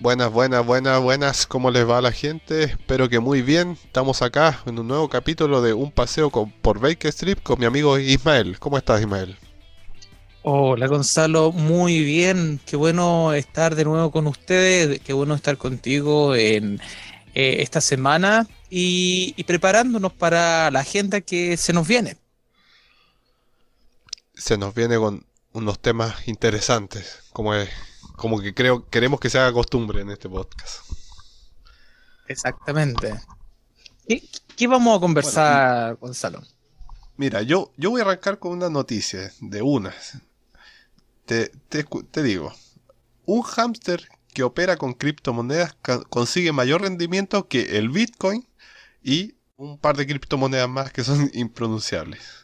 Buenas, buenas, buenas, buenas. ¿Cómo les va a la gente? Espero que muy bien. Estamos acá en un nuevo capítulo de Un paseo por Baker Street con mi amigo Ismael. ¿Cómo estás, Ismael? Hola, Gonzalo. Muy bien. Qué bueno estar de nuevo con ustedes. Qué bueno estar contigo en eh, esta semana y, y preparándonos para la agenda que se nos viene. Se nos viene con unos temas interesantes, como es como que creo queremos que se haga costumbre en este podcast. Exactamente. ¿Qué, vamos a conversar, Gonzalo? Mira, yo, yo voy a arrancar con una noticia de unas. Te, te digo, un hámster que opera con criptomonedas consigue mayor rendimiento que el Bitcoin y un par de criptomonedas más que son impronunciables.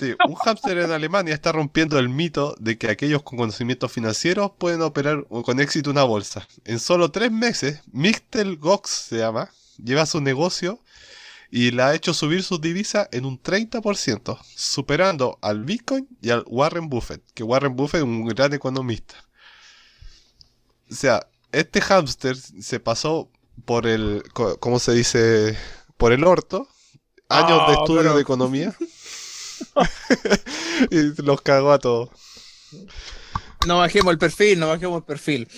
Este, un hámster en Alemania está rompiendo el mito de que aquellos con conocimientos financieros pueden operar con éxito una bolsa. En solo tres meses, Michtel Gox se llama, lleva su negocio y la ha hecho subir sus divisas en un 30%, superando al Bitcoin y al Warren Buffett, que Warren Buffett es un gran economista. O sea, este hámster se pasó por el, ¿cómo se dice? Por el orto, años de ah, estudio de economía. y los cagó a todos. No bajemos el perfil, no bajemos el perfil.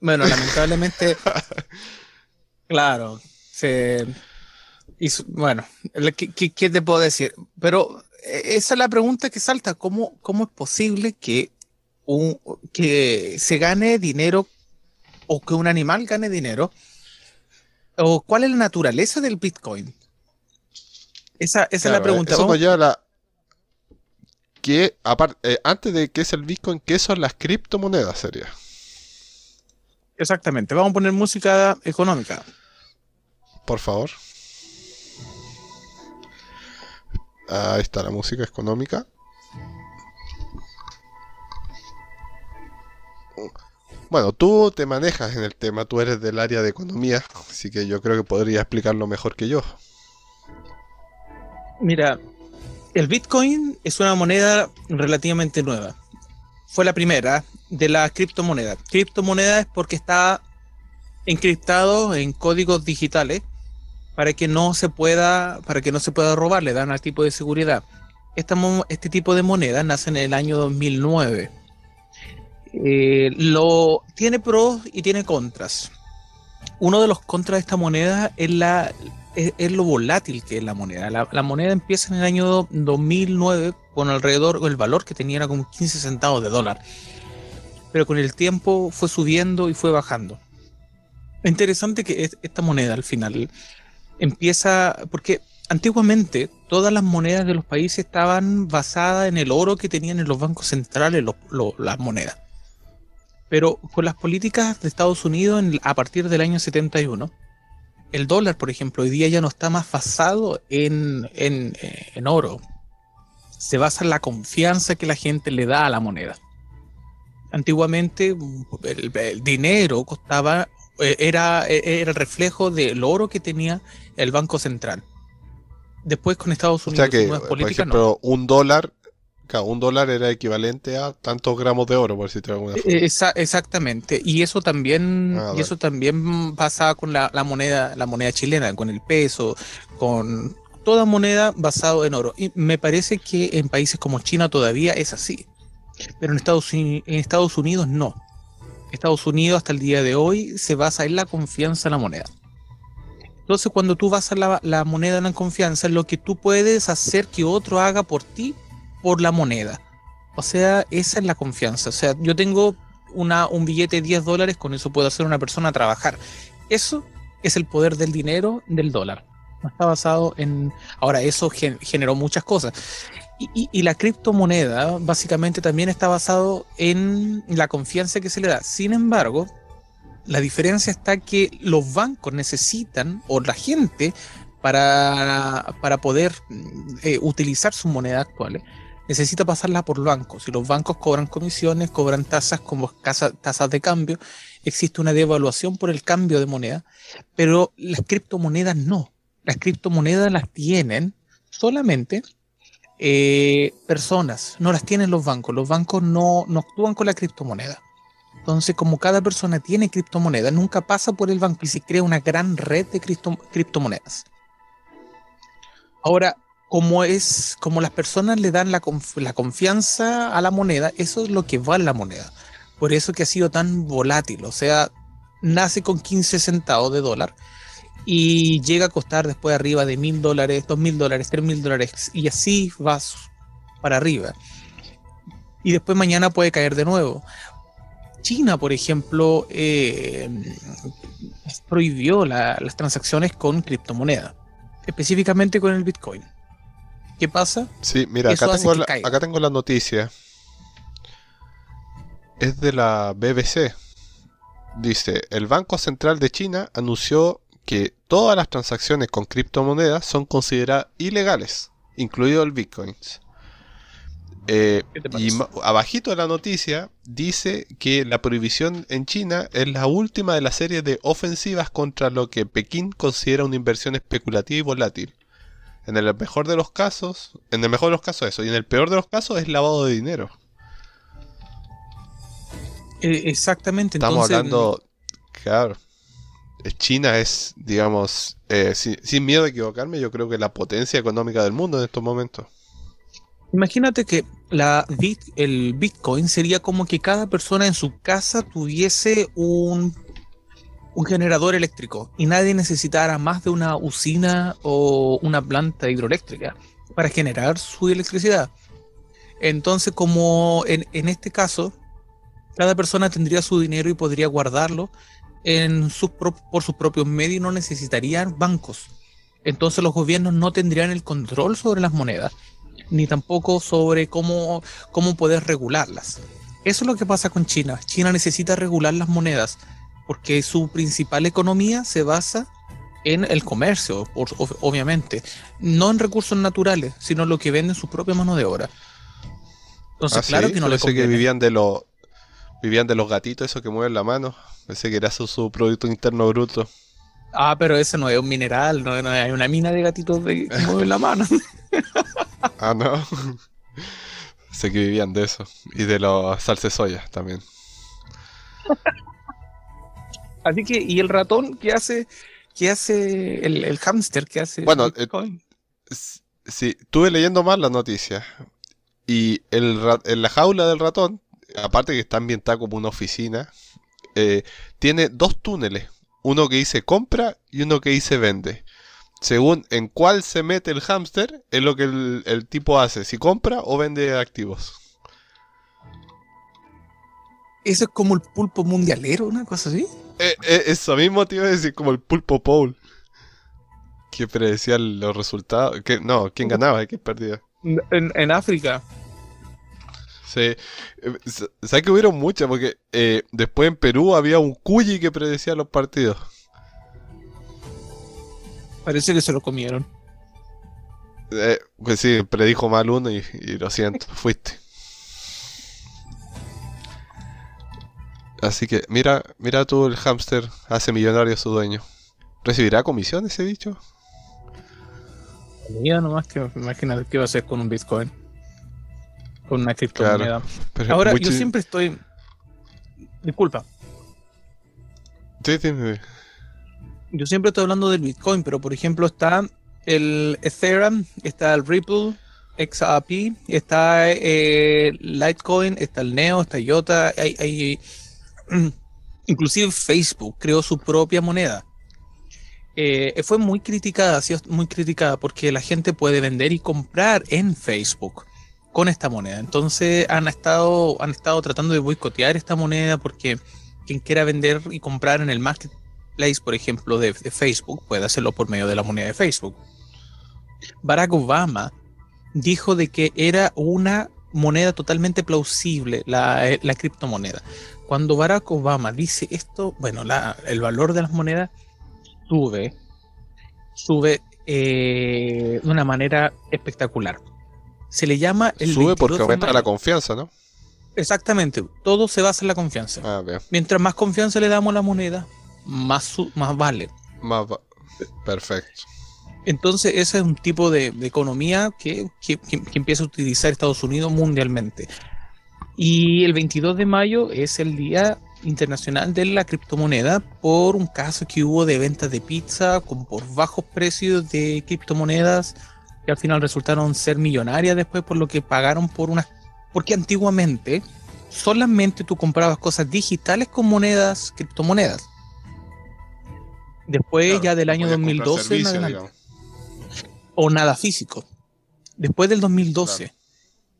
Bueno, lamentablemente, claro, se, bueno, ¿qué, te puedo decir? Pero eh, esa es la pregunta que salta, ¿cómo, cómo es posible que, un, que se gane dinero o que un animal gane dinero? ¿O cuál es la naturaleza del Bitcoin? Esa, esa es la pregunta. Eso nos lleva a la, que, aparte, eh, antes de qué es el Bitcoin, ¿qué son las criptomonedas? Sería. Exactamente. Vamos a poner música económica. Por favor. Ahí está la música económica. Bueno, tú te manejas en el tema, tú eres del área de economía, así que yo creo que podría explicarlo mejor que yo. Mira, el Bitcoin es una moneda relativamente nueva. Fue la primera de las criptomonedas. Criptomoneda es porque está encriptado en códigos digitales para que no se pueda, para que no se pueda robar, le dan al tipo de seguridad. este tipo de moneda nace en el año 2009. Eh, lo, tiene pros y tiene contras. Uno de los contras de esta moneda es la, es, lo volátil que es la moneda. La, moneda empieza en el año 2009 con alrededor, el valor que tenía era como 15 centavos de dólar. Pero con el tiempo fue subiendo y fue bajando. Es interesante que esta moneda al final empieza, porque antiguamente todas las monedas de los países estaban basadas en el oro que tenían en los bancos centrales las monedas. Pero con las políticas de Estados Unidos a partir del año 71, el dólar, por ejemplo, hoy día ya no está más basado en, eh, oro. Se basa en la confianza que la gente le da a la moneda. Antiguamente el, dinero costaba, eh, era, eh, era el reflejo del oro que tenía el Banco Central. Después con Estados Unidos, o sea que, por ejemplo, un dólar un dólar era equivalente a tantos gramos de oro, por si te alguna exactamente. Y eso también, ah, y eso también pasaba con la, moneda, la moneda chilena, con el peso, con toda moneda basado en oro. Y me parece que en países como China todavía es así. Pero en Estados, en Estados Unidos no. Estados Unidos hasta el día de hoy se basa en la confianza en la moneda. Entonces, cuando tú basas la, la moneda en la confianza, lo que tú puedes hacer que otro haga por ti por la moneda. O sea, esa es la confianza. O sea, yo tengo una, un billete de 10 dólares, con eso puedo hacer una persona trabajar. Eso es el poder del dinero del dólar. Está basado en... Ahora, eso generó muchas cosas. Y, y, la criptomoneda básicamente también está basado en la confianza que se le da. Sin embargo, la diferencia está que los bancos necesitan, o la gente, para, para poder eh, utilizar sus monedas actuales, necesita pasarla por bancos. Si los bancos cobran comisiones, cobran tasas como tasas de cambio, existe una devaluación por el cambio de moneda, pero las criptomonedas no. Las criptomonedas las tienen solamente eh, personas, no las tienen los bancos. Los bancos no, no actúan con la criptomoneda. Entonces, como cada persona tiene criptomonedas, nunca pasa por el banco y se crea una gran red de criptomonedas. Ahora, como es, como las personas le dan la, confianza a la moneda, eso es lo que vale la moneda. Por eso que ha sido tan volátil. O sea, nace con 15 centavos de dólar y llega a costar después arriba de mil dólares, dos mil dólares, tres mil dólares y así vas para arriba. Y después mañana puede caer de nuevo. China, por ejemplo, eh, prohibió las transacciones con criptomonedas, específicamente con el Bitcoin. ¿Qué pasa? Sí, mira, acá tengo, la, acá tengo la noticia. Es de la BBC. Dice, el Banco Central de China anunció que todas las transacciones con criptomonedas son consideradas ilegales, incluido el Bitcoin. Eh, y abajito de la noticia dice que la prohibición en China es la última de la serie de ofensivas contra lo que Pekín considera una inversión especulativa y volátil. En el mejor de los casos, en el mejor de los casos eso, y en el peor de los casos es lavado de dinero. Eh, exactamente. Estamos hablando, claro, China es, digamos, eh, sin, miedo a equivocarme, yo creo que la potencia económica del mundo en estos momentos. Imagínate que la el Bitcoin sería como que cada persona en su casa tuviese un, un generador eléctrico y nadie necesitara más de una usina o una planta hidroeléctrica para generar su electricidad. Entonces, como en, en este caso, cada persona tendría su dinero y podría guardarlo en por sus propios medios y no necesitarían bancos. Entonces los gobiernos no tendrían el control sobre las monedas ni tampoco sobre cómo, cómo poder regularlas. Eso es lo que pasa con China. China necesita regular las monedas porque su principal economía se basa en el comercio, obviamente, no en recursos naturales, sino lo que venden su propia mano de obra. Entonces, ah, claro que no le conviene. que vivían de los vivían de los gatitos, esos que mueven la mano. Pensé que era su, su producto interno bruto. Ah, pero ese no es un mineral, no, hay una mina de gatitos de, que mueven la mano. ah, no. sé que vivían de eso. Y de los salses soya también. Así que, ¿y el ratón qué hace? ¿Qué hace el, el hámster? ¿Qué hace? Bueno, eh, sí, estuve leyendo más la noticia. Y el, en la jaula del ratón, aparte que está ambientada como una oficina, eh, tiene dos túneles. Uno que dice compra y uno que dice vende según en cuál se mete el hámster, es lo que el, tipo hace, si compra o vende activos. ¿Eso es como el pulpo mundialero, una cosa así? Eh, eh, eso mismo te iba a decir, como el pulpo Paul. Que predecía los resultados. Que, no, quién ganaba y quién perdía. En, África. Sí. Eh, ¿Sabes que hubieron muchas? Porque después en Perú había un cuyi que predecía los partidos. Parece que se lo comieron. Eh, pues sí, predijo mal uno y, lo siento, fuiste. Así que mira, mira tú el hámster hace millonario a su dueño. ¿Recibirá comisión ese bicho? Mira nomás que imagínate qué va a hacer con un Bitcoin. Con una criptomoneda. Ahora, yo siempre estoy. Disculpa. Sí, sí, sí yo siempre estoy hablando del Bitcoin, pero por ejemplo está el Ethereum, está el Ripple, XRP, está eh, Litecoin, está el Neo, está IOTA, hay, inclusive Facebook creó su propia moneda. Eh, fue muy criticada, muy criticada, porque la gente puede vender y comprar en Facebook con esta moneda. Entonces han estado, han estado tratando de boicotear esta moneda porque quien quiera vender y comprar en el market Place, por ejemplo, de, Facebook, puede hacerlo por medio de la moneda de Facebook. Barack Obama dijo de que era una moneda totalmente plausible, la, eh, criptomoneda. Cuando Barack Obama dice esto, bueno, el valor de las monedas sube, sube eh, de una manera espectacular. Se le llama el... Sube porque aumenta la confianza, ¿no? Exactamente, todo se basa en la confianza. Ah, Mientras más confianza le damos a la moneda, más, más vale. Más Perfecto. Entonces, ese es un tipo de, economía que, empieza a utilizar Estados Unidos mundialmente. Y el 22 de mayo es el día internacional de la criptomoneda por un caso que hubo de ventas de pizza con por bajos precios de criptomonedas que al final resultaron ser millonarias después por lo que pagaron por unas porque antiguamente solamente tú comprabas cosas digitales con monedas criptomonedas. Después ya del año 2012 o nada físico. Después del 2012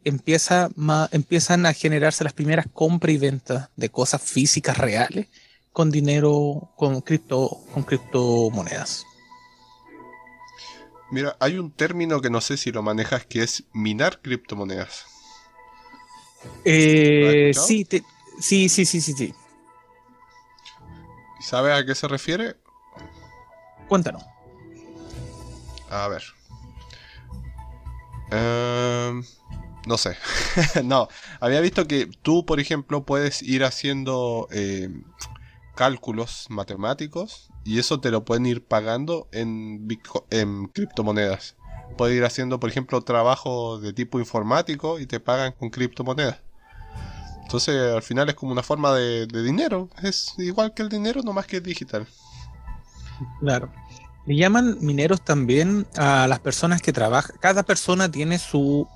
empieza empiezan a generarse las primeras compras y ventas de cosas físicas reales con dinero, con cripto, con criptomonedas. Mira, hay un término que no sé si lo manejas que es minar criptomonedas. Eh, sí, sí, sí, sí, sí, sí. ¿Sabes a qué se refiere? Cuéntanos. A ver. Eh, no sé. no, había visto que tú, por ejemplo, puedes ir haciendo eh, cálculos matemáticos y eso te lo pueden ir pagando en, en criptomonedas. Puedes ir haciendo, por ejemplo, trabajo de tipo informático y te pagan con criptomonedas. Entonces, al final es como una forma de, de dinero. Es igual que el dinero, no más que digital. Claro. Le llaman mineros también a las personas que trabajan. Cada persona tiene su.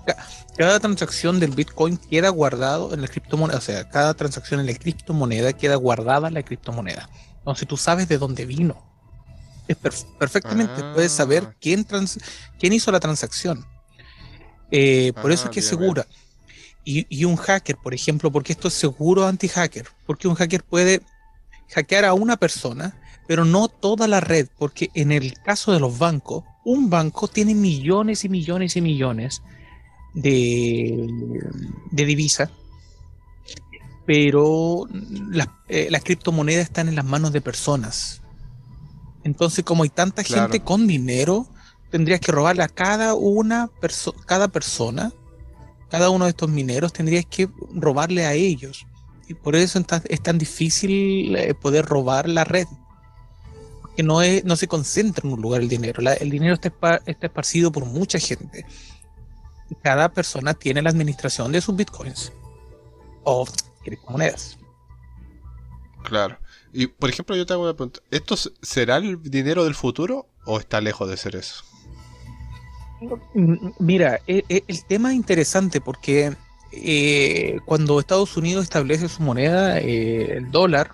Cada transacción del Bitcoin queda guardado en la criptomoneda. O sea, cada transacción en la criptomoneda queda guardada en la criptomoneda. Entonces tú sabes de dónde vino. Es perfectamente puedes saber ah. quién, quién hizo la transacción. Eh, por eso es que es ah, segura. Y, y un hacker, por ejemplo, porque esto es seguro anti-hacker. Porque un hacker puede hackear a una persona pero no toda la red, porque en el caso de los bancos, un banco tiene millones y millones y millones de, de divisas, pero eh, las, criptomonedas están en las manos de personas. Entonces, como hay tanta gente con dinero, tendrías que robarle a cada una cada persona, cada uno de estos mineros, tendrías que robarle a ellos. Y por eso es tan difícil eh, poder robar la red que no, es, no se concentra en un lugar el dinero. el dinero está, está esparcido por mucha gente. cada persona tiene la administración de sus bitcoins o criptomonedas. Claro. Y por ejemplo, yo te hago una pregunta: ¿esto será el dinero del futuro o está lejos de ser eso? Mira, e, e, el, tema es interesante porque eh, cuando Estados Unidos establece su moneda, eh, el dólar,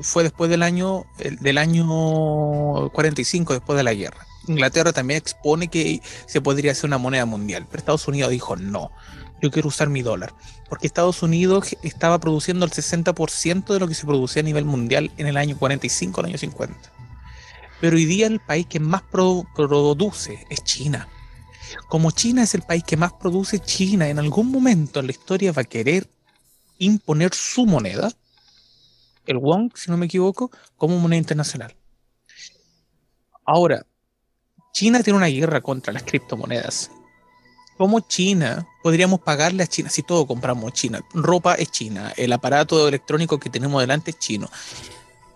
fue después del año, del año 45, después de la guerra. Inglaterra también expone que se podría hacer una moneda mundial, pero Estados Unidos dijo no, yo quiero usar mi dólar, porque Estados Unidos estaba produciendo el 60% de lo que se producía a nivel mundial en el año 45, el año 50. Pero hoy día el país que más produce es China. Como China es el país que más produce, China en algún momento en la historia va a querer imponer su moneda el won, si no me equivoco, como moneda internacional. Ahora, China tiene una guerra contra las criptomonedas. ¿Cómo China podríamos pagarle a China si todo compramos China? Ropa es China, el aparato electrónico que tenemos delante es chino.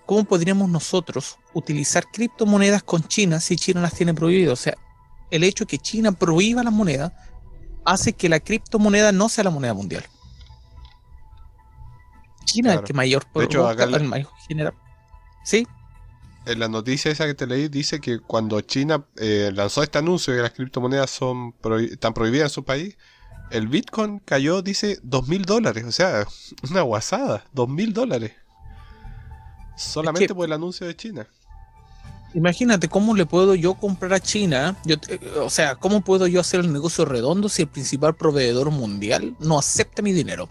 ¿Cómo podríamos nosotros utilizar criptomonedas con China si China las tiene prohibidas? O sea, el hecho de que China prohíba las monedas hace que la criptomoneda no sea la moneda mundial. China el que mayor, de hecho, acá el mayor genera. ¿Sí? En la noticia esa que te leí dice que cuando China eh, lanzó este anuncio de que las criptomonedas son están prohibidas en su país, el Bitcoin cayó, dice, dos mil dólares. O sea, una guasada, dos mil dólares. Solamente por el anuncio de China. Imagínate cómo le puedo yo comprar a China, o sea, cómo puedo yo hacer el negocio redondo si el principal proveedor mundial no acepta mi dinero.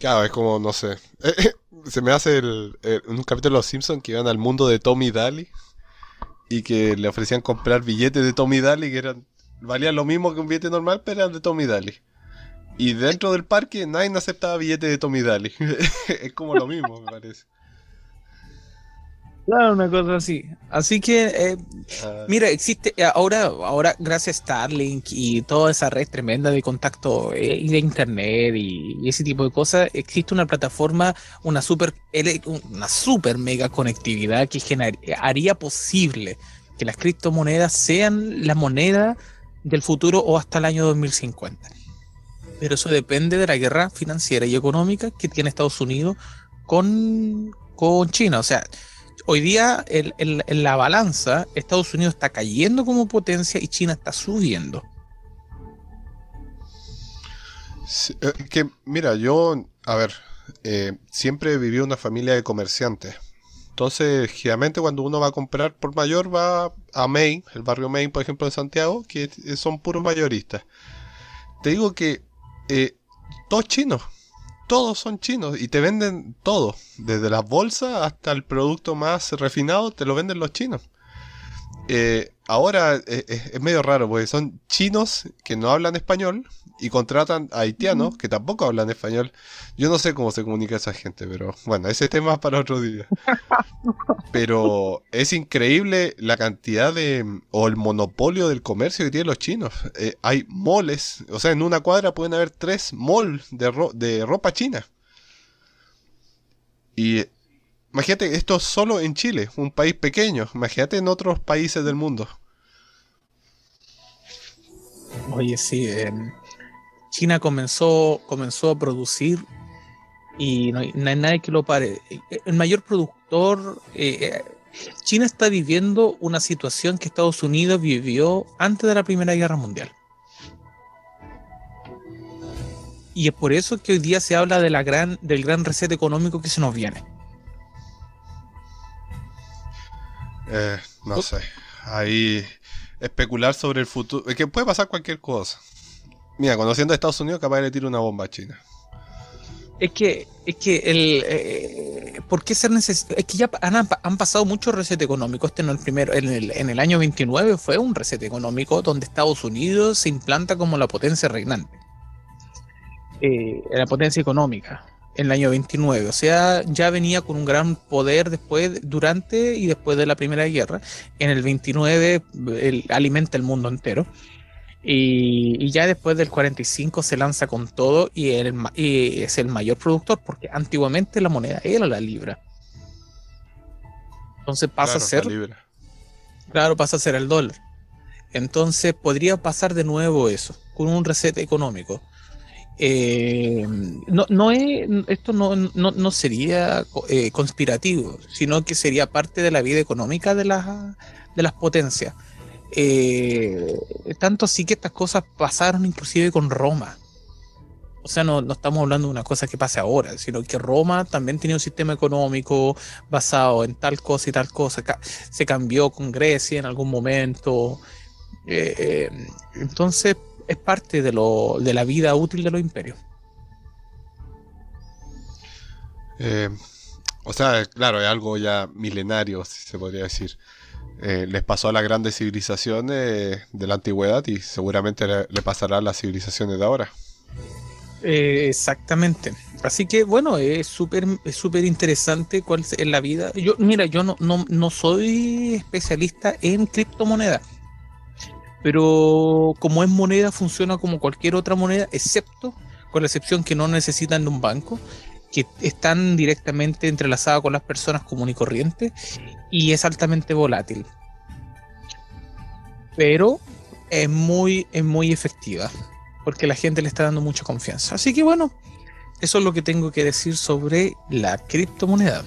Claro, es como, no sé. Eh, eh, se me hace el, un capítulo de Los Simpsons que iban al mundo de Tommy Daly y que le ofrecían comprar billetes de Tommy Daly que eran valían lo mismo que un billete normal, pero eran de Tommy Daly. Y dentro del parque nadie aceptaba billetes de Tommy Daly. es como lo mismo, me parece. Claro, una cosa así. Así que, eh, ah. mira, existe eh, ahora, ahora gracias a Starlink y toda esa red tremenda de contacto eh, y de internet y, ese tipo de cosas, existe una plataforma, una super, una super mega conectividad que haría posible que las criptomonedas sean la moneda del futuro o hasta el año 2050. Pero eso depende de la guerra financiera y económica que tiene Estados Unidos con, con China. O sea, hoy día en la balanza Estados Unidos está cayendo como potencia y China está subiendo. Eh, que mira, yo, a ver, eh, siempre viví una familia de comerciantes. Entonces, generalmente cuando uno va a comprar por mayor va a Main, el barrio Main, por ejemplo, en Santiago, que son puros mayoristas. Te digo que eh, todos chinos, todos son chinos y te venden todo, desde las bolsas hasta el producto más refinado, te lo venden los chinos. Eh, ahora eh, es medio raro porque son chinos que no hablan español y contratan a haitianos que tampoco hablan español. Yo no sé cómo se comunica esa gente, pero bueno, ese tema es para otro día. Pero es increíble la cantidad de. o el monopolio del comercio que tienen los chinos. Eh, hay moles, o sea, en una cuadra pueden haber tres malls de, de ropa china. Y imagínate, esto solo en Chile, un país pequeño. Imagínate en otros países del mundo. Oye, sí, China comenzó, comenzó a producir y no hay, nadie que lo pare. El mayor productor, eh, China está viviendo una situación que Estados Unidos vivió antes de la Primera Guerra Mundial. Y es por eso que hoy día se habla de la gran, del gran reset económico que se nos viene. Eh, no sé. Ahí especular sobre el futuro. Que puede pasar cualquier cosa. Mira, conociendo a Estados Unidos, capaz de tirar una bomba a China. Es que, es que el, eh, ¿por qué ser necesario? Es que ya han, pasado muchos reset económicos. Este no el primero. En el, en el año 29 fue un reset económico donde Estados Unidos se implanta como la potencia reinante. Eh, la potencia económica en el año 29. O sea, ya venía con un gran poder después, durante y después de la Primera Guerra. En el 29 alimenta el mundo entero. Y, ya después del 45 se lanza con todo y, es el mayor productor, porque antiguamente la moneda era la libra. Entonces pasa a ser. Claro, pasa a ser el dólar. Entonces podría pasar de nuevo eso, con un reset económico. Eh, no, no es, esto no, no, sería eh, conspirativo, sino que sería parte de la vida económica de, de las potencias. Eh, tanto así que estas cosas pasaron inclusive con Roma. O sea, no, estamos hablando de una cosa que pase ahora, sino que Roma también tenía un sistema económico basado en tal cosa y tal cosa. Se cambió con Grecia en algún momento. Eh, eh, entonces, es parte de, la vida útil de los imperios. o sea, claro, es algo ya milenario, si se podría decir. Eh, les pasó a las grandes civilizaciones de la antigüedad y seguramente le, pasará a las civilizaciones de ahora. Eh, exactamente. Así que bueno, es súper es interesante cuál es la vida. Yo, mira, yo no, no, soy especialista en criptomonedas. Pero como es moneda, funciona como cualquier otra moneda, excepto, con la excepción que no necesitan de un banco, que están directamente entrelazadas con las personas comunes y corrientes y es altamente volátil. Pero es muy, es muy efectiva porque la gente le está dando mucha confianza. Así que bueno, eso es lo que tengo que decir sobre la criptomoneda.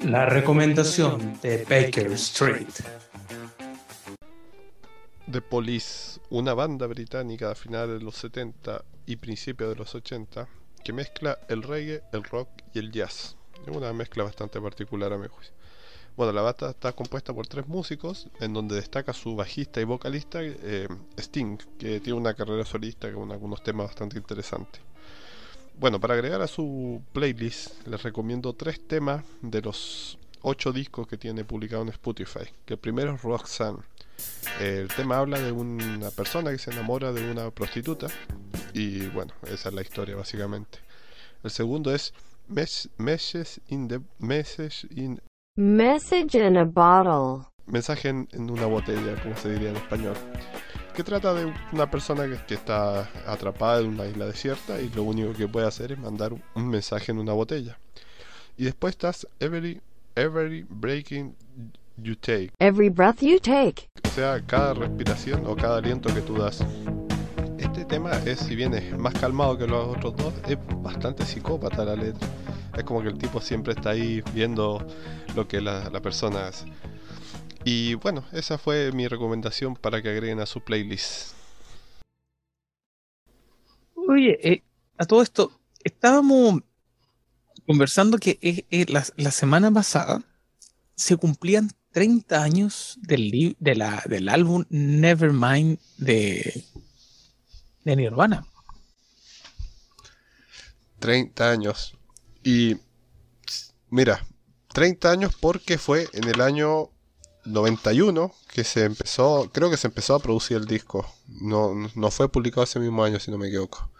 La recomendación de Baker Street. The Police, una banda británica a finales de los 70 y principios de los 80 que mezcla el reggae, el rock y el jazz. Una mezcla bastante particular a mi juicio. Bueno, la banda está compuesta por tres músicos, en donde destaca su bajista y vocalista eh, Sting, que tiene una carrera solista con algunos temas bastante interesantes. Bueno, para agregar a su playlist, les recomiendo tres temas de los ocho discos que tiene publicado en Spotify. El primero es Roxanne. El tema habla de una persona que se enamora de una prostituta y bueno, esa es la historia básicamente. El segundo es Message in the Message in Message in a bottle. Mensaje en, una botella, como se diría en español. Que trata de una persona que, está atrapada en una isla desierta y lo único que puede hacer es mandar un mensaje en una botella. Y después estás Every, every Breaking You Take. Every breath you take. O sea, cada respiración o cada aliento que tú das. Tema es, si bien es más calmado que los otros dos, es bastante psicópata la letra. Es como que el tipo siempre está ahí viendo lo que la, la persona hace. Y bueno, esa fue mi recomendación para que agreguen a su playlist. Oye, eh, a todo esto, estábamos conversando que eh, eh, la, la semana pasada se cumplían 30 años del, de la, del álbum Nevermind de, de Nirvana. 30 años. Y mira, 30 años porque fue en el año 91 que se empezó, creo que se empezó a producir el disco. No, no fue publicado ese mismo año, si no me equivoco.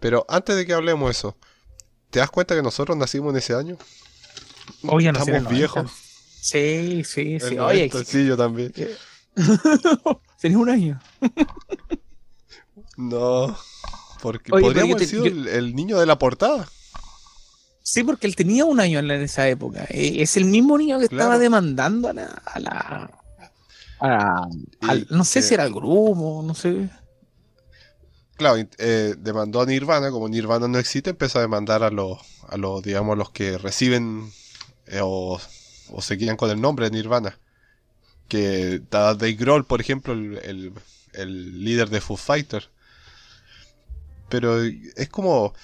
Pero antes de que hablemos de eso, ¿te das cuenta que nosotros nacimos en ese año? Oye, no Estamos el 90. viejos. Sí, sí, sí. Oye, 90, sí, yo también. tenés un año. No, porque Oye, yo haber te- sido el, el niño de la portada. Sí, porque él tenía un año en, la- en esa época. Eh, Es el mismo niño que estaba demandando a la. A la, a la- al- Y no sé que- si era el grupo, no sé. Claro, eh, demandó a Nirvana, como Nirvana no existe, empezó a demandar a los, a los digamos, los que reciben eh, o, o se quedan con el nombre de Nirvana. Que está Dave Grohl, por ejemplo, el, el- el líder de Foo Fighter. Pero es como...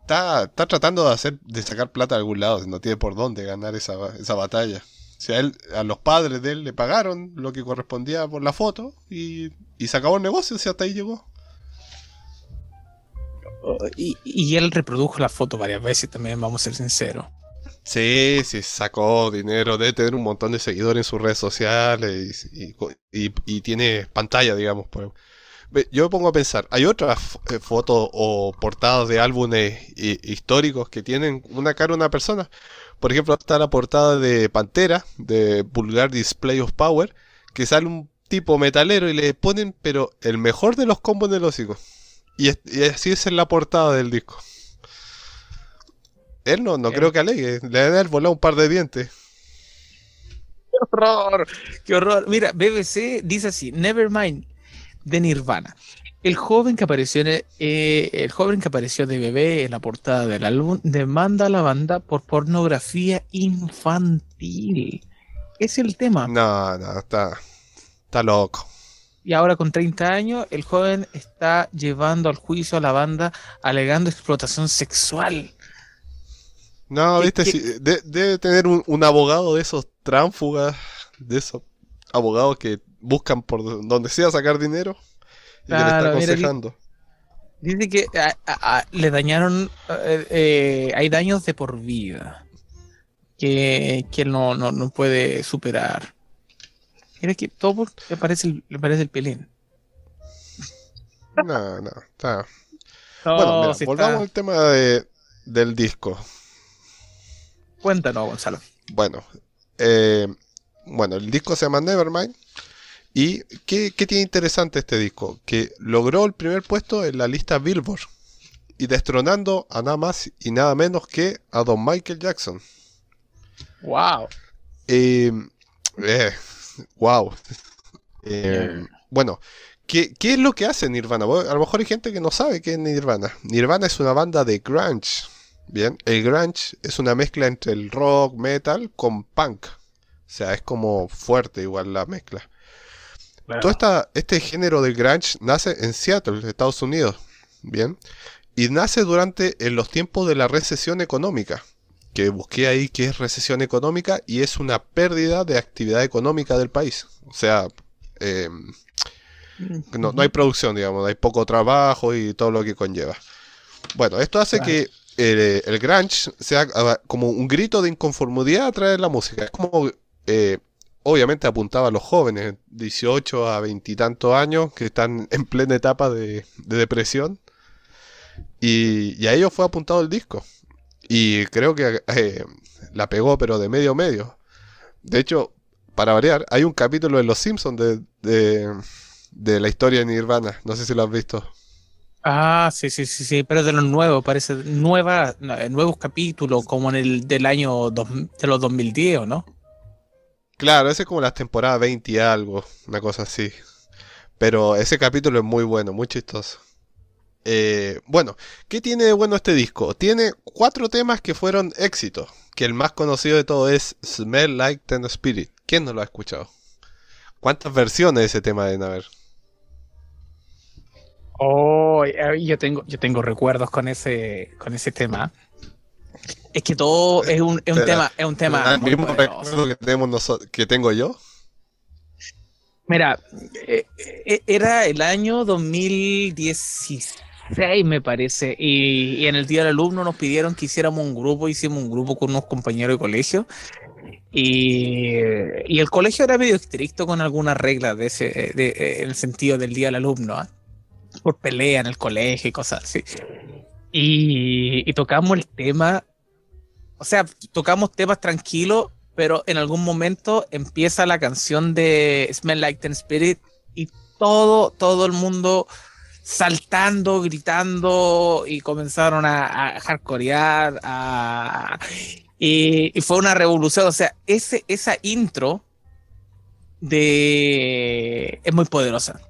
Está, está tratando de hacer de sacar plata de algún lado, no tiene por dónde ganar esa, esa batalla. O sea, él, a los padres de él le pagaron lo que correspondía por la foto y, y se acabó el negocio, o sea, hasta ahí llegó. Y, y él reprodujo la foto varias veces también, vamos a ser sinceros. Sí, sí, sacó dinero, debe tener un montón de seguidores en sus redes sociales y, y- tiene pantalla, digamos. pues. Yo me pongo a pensar, hay otras eh, fotos o portadas de álbumes hi- históricos que tienen una cara de una persona. Por ejemplo, está la portada de Pantera, de Vulgar Display of Power, que sale un tipo metalero y le ponen, pero el mejor de los combos en el hocico. Y, es- y así es en la portada del disco. Él no, no Bien. creo que alegue. Le haber volado un par de dientes. ¡Qué horror! ¡Qué horror! Mira, BBC dice así: Nevermind de Nirvana. El joven que apareció en eh, el joven que apareció de bebé en la portada del álbum demanda a la banda por pornografía infantil. Es el tema. No, no, está, está loco. Y ahora con 30 años, el joven está llevando al juicio a la banda alegando explotación sexual. No, ¿Qué- viste, de- debe tener un, un abogado de esos tránfugas, de esos abogados que buscan por donde sea sacar dinero y que le está mira, aconsejando. Dice que a- a- a- le dañaron, eh, eh, hay daños de por vida que, que él no, no, no puede superar. Mira que todo por- le parece el, le parece el pelín. No, no, está. No, bueno, mira, si volvamos está- al tema de- del disco. Cuéntanos, Gonzalo. Bueno, eh, bueno, el disco se llama Nevermind. ¿Y qué, qué tiene interesante este disco? Que logró el primer puesto en la lista Billboard. Y destronando a nada más y nada menos que a Don Michael Jackson. Wow. Eh, eh, wow. Eh, bueno, ¿qué, qué es lo que hace Nirvana? Bueno, a lo mejor hay gente que no sabe qué es Nirvana. Nirvana es una banda de grunge. Bien, el grunge es una mezcla entre el rock, metal con punk. O sea, es como fuerte igual la mezcla. Todo esta, este género del grunge nace en Seattle, Estados Unidos. Bien. Y nace durante en los tiempos de la recesión económica. Que busqué ahí qué es recesión económica y es una pérdida de actividad económica del país. O sea, eh, no, no hay producción, digamos, hay poco trabajo y todo lo que conlleva. Bueno, esto hace Claro. que eh, el grunge sea ah, como un grito de inconformidad a través de la música. Es como, eh, obviamente apuntaba a los jóvenes, 18 a 20 y tantos años, que están en plena etapa de, de depresión. Y, a ellos fue apuntado el disco. Y creo que eh, la pegó, pero de medio a medio. De hecho, para variar, hay un capítulo de Los Simpsons de, la historia de Nirvana. No sé si lo has visto. Ah, sí, sí, sí, sí, pero de los nuevos, parece nueva, eh, nuevos capítulos, como en el del año de los 2010, ¿o no? Claro, ese es como las temporadas 20 y algo, una cosa así. Pero ese capítulo es muy bueno, muy chistoso. Eh, bueno, ¿qué tiene de bueno este disco? Tiene cuatro temas que fueron éxitos. Que el más conocido de todo es Smell Like Ten Spirit. ¿Quién no lo ha escuchado? ¿Cuántas versiones de ese tema deben haber? Oh, yo tengo, yo tengo recuerdos con ese, con ese tema. Es que todo es un, es un tema, es un tema. ¿El mismo recuerdo que, tenemos que tengo yo? Mira, eh, eh, era el año 2016, me parece, y, y en el Día del Alumno nos pidieron que hiciéramos un grupo, hicimos un grupo con unos compañeros de colegio, y, y el colegio era medio estricto con algunas reglas de ese, de, eh, en el sentido del Día del Alumno, ¿ah? por pelea en el colegio y cosas así. Y, y tocamos el tema, o sea, tocamos temas tranquilos, pero en algún momento empieza la canción de Smell Like Teen Spirit y todo, todo el mundo saltando, gritando y comenzaron a, a hardcorear, a- y, y fue una revolución. O sea, ese, esa intro de es muy poderosa.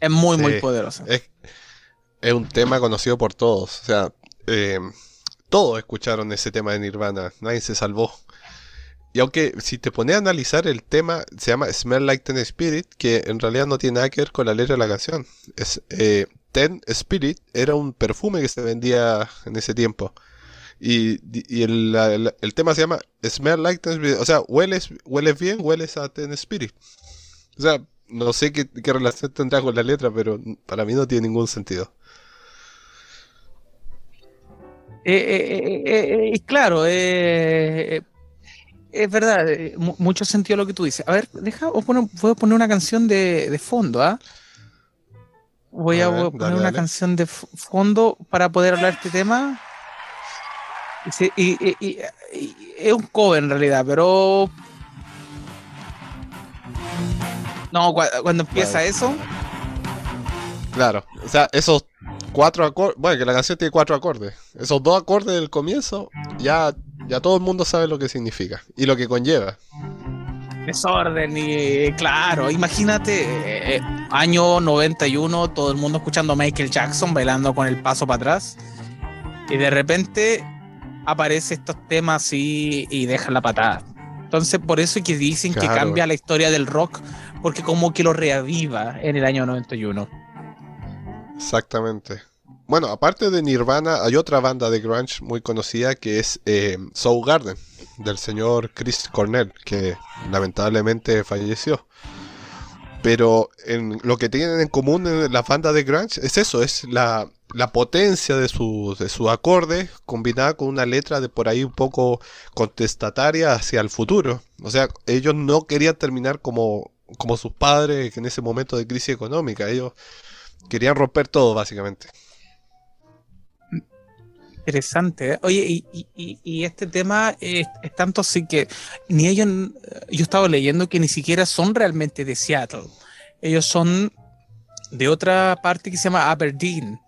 Es muy, muy poderosa. Es, es un tema conocido por todos. O sea, eh, todos escucharon ese tema de Nirvana. Nadie se salvó. Y aunque si te pones a analizar el tema, se llama Smell Like Ten Spirit, que en realidad no tiene nada que ver con la letra de la canción. Eh, Ten Spirit era un perfume que se vendía en ese tiempo. Y, el tema se llama Smell Like Ten Spirit. O sea, hueles, hueles bien, hueles a Ten Spirit. O sea, no sé qué, qué relación tendrá con la letra, pero para mí no tiene ningún sentido. Eh, eh, eh, eh, eh, claro, eh, es verdad, mu- mucho sentido lo que tú dices. A ver, deja, voy a poner, voy a poner una canción de, de fondo, ¿ah? Voy A ver, poner dale, una dale. canción de fondo para poder hablar de este tema. Y, y- y- y- y- es un cover en realidad, pero. No, cua- cuando empieza eso, Claro, o sea, esos cuatro acordes, bueno, que la canción tiene cuatro acordes. Esos dos acordes del comienzo, ya, ya todo el mundo sabe lo que significa y lo que conlleva. desorden y claro, imagínate, eh, eh, año 91, todo el mundo escuchando a Michael Jackson bailando con el paso para atrás y de repente aparece estos temas así y dejan la patada. Entonces, por eso es que dicen que cambia la historia del rock, porque como que lo reaviva en el año 91. Exactamente. Bueno, aparte de Nirvana, hay otra banda de grunge muy conocida que es eh, Soundgarden, del señor Chris Cornell, que lamentablemente falleció. Pero en, lo que tienen en común en las bandas de grunge es eso, es la, la potencia de sus de sus acordes combinada con una letra de por ahí un poco contestataria hacia el futuro. O sea, ellos no querían terminar como, como sus padres en ese momento de crisis económica. Ellos querían romper todo, básicamente. Interesante. ¿eh? Oye, y, y- y- y este tema es, es tanto así que ni ellos, yo estaba leyendo que ni siquiera son realmente de Seattle. Ellos son de otra parte que se llama Aberdeen,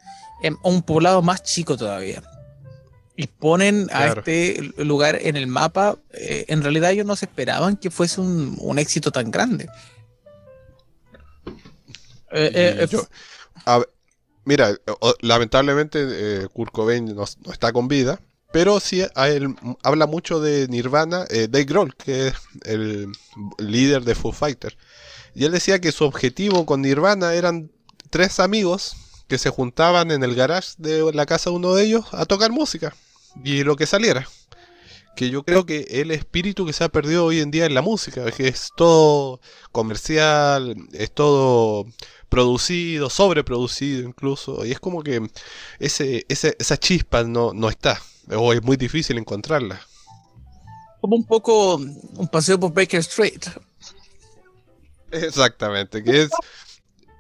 un poblado más chico todavía. Y ponen a este lugar en el mapa. eh, en realidad ellos no se esperaban que fuese un, un éxito tan grande. Eh, yo- mira, lamentablemente eh, Kurt Cobain no, está con vida, pero sí él habla mucho de Nirvana, eh, Dave Grohl, que es el líder de Foo Fighter. Y él decía que su objetivo con Nirvana eran tres amigos que se juntaban en el garage de la casa de uno de ellos a tocar música y lo que saliera. Que yo creo que el espíritu que se ha perdido hoy en día en la música, que es todo comercial, es todo producido, sobreproducido incluso, y es como que ese, ese- esa chispa no, no está, o es muy difícil encontrarla. como un poco un paseo por Baker Street. Exactamente, que es...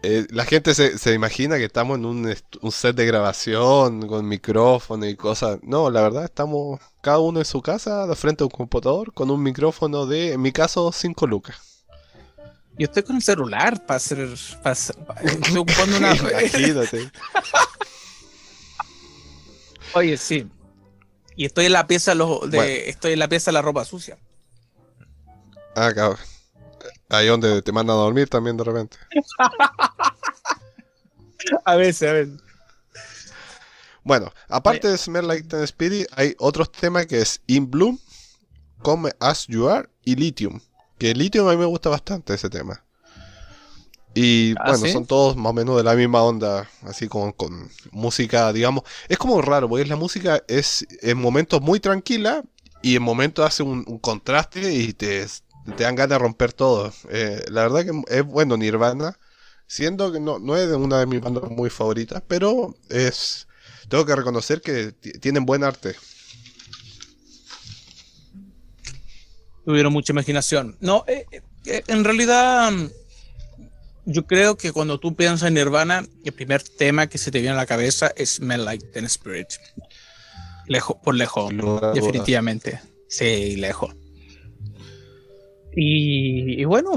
eh, la gente se, se imagina que estamos en un, un set de grabación con micrófono y cosas. No, la verdad estamos cada uno en su casa, de frente a un computador, con un micrófono de, en mi caso, 5 lucas. Yo estoy con el celular para hacer. Para, hacer- estoy ocupando una. Imagínate. Oye, sí. Y estoy en la pieza de, Bueno. estoy en la pieza de la ropa sucia. Ah, cabrón. Ahí donde te mandan a dormir también de repente. A veces, a veces. Bueno, aparte de Smell Like Teen Spirit, hay otros temas que es In Bloom, Come As You Are y Lithium. Que Lithium a mí me gusta bastante ese tema. Y ¿Ah, bueno, sí? son todos más o menos de la misma onda, así con, con música, digamos. Es como raro, porque la música es en momentos muy tranquila y en momentos hace un, un contraste y te, te dan ganas de romper todo. Eh, la verdad que es bueno Nirvana, siendo que no, no es una de mis bandas muy favoritas, pero es tengo que reconocer que ti- tienen buen arte. Tuvieron mucha imaginación. No, eh, eh, en realidad, mm, yo creo que cuando tú piensas en Nirvana, el primer tema que se te viene a la cabeza es Smell Like Teen Spirit. Lejos, por lejos. Definitivamente. Sí, lejos. Y, y bueno,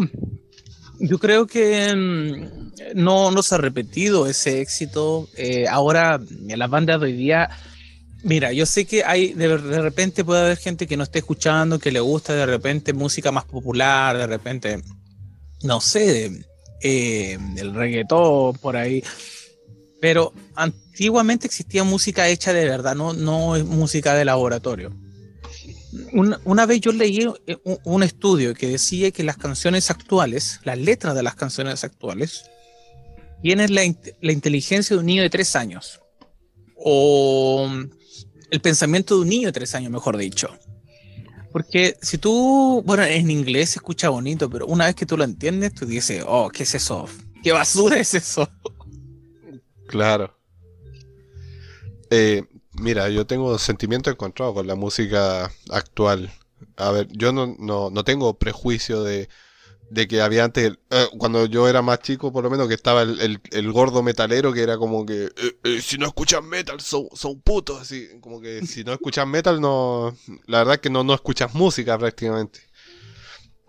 yo creo que mm, no, no se ha repetido ese éxito. Eh, ahora, las bandas de hoy día, mira, yo sé que hay, de, de repente puede haber gente que no esté escuchando, que le gusta de repente música más popular, de repente, no sé, eh, el reggaetón por ahí. Pero antiguamente existía música hecha de verdad, no, no es música de laboratorio. Una, una vez yo leí eh, un, estudio que decía que las canciones actuales, las letras de las canciones actuales, tienen la, la inteligencia de un niño de tres años. O el pensamiento de un niño de tres años, mejor dicho. Porque si tú, bueno, en inglés se escucha bonito, pero una vez que tú lo entiendes, tú dices, oh, ¿qué es eso? ¿Qué basura es eso? Claro. Eh, mira, yo tengo sentimiento encontrado con la música actual. A ver, yo no, no, no tengo prejuicio de, de que había antes, eh, cuando yo era más chico, por lo menos, que estaba el, el- el gordo metalero que era como que, eh, eh, si no escuchan metal, son, son putos, así, como que si no escuchas metal, no, la verdad que no, no escuchas música prácticamente.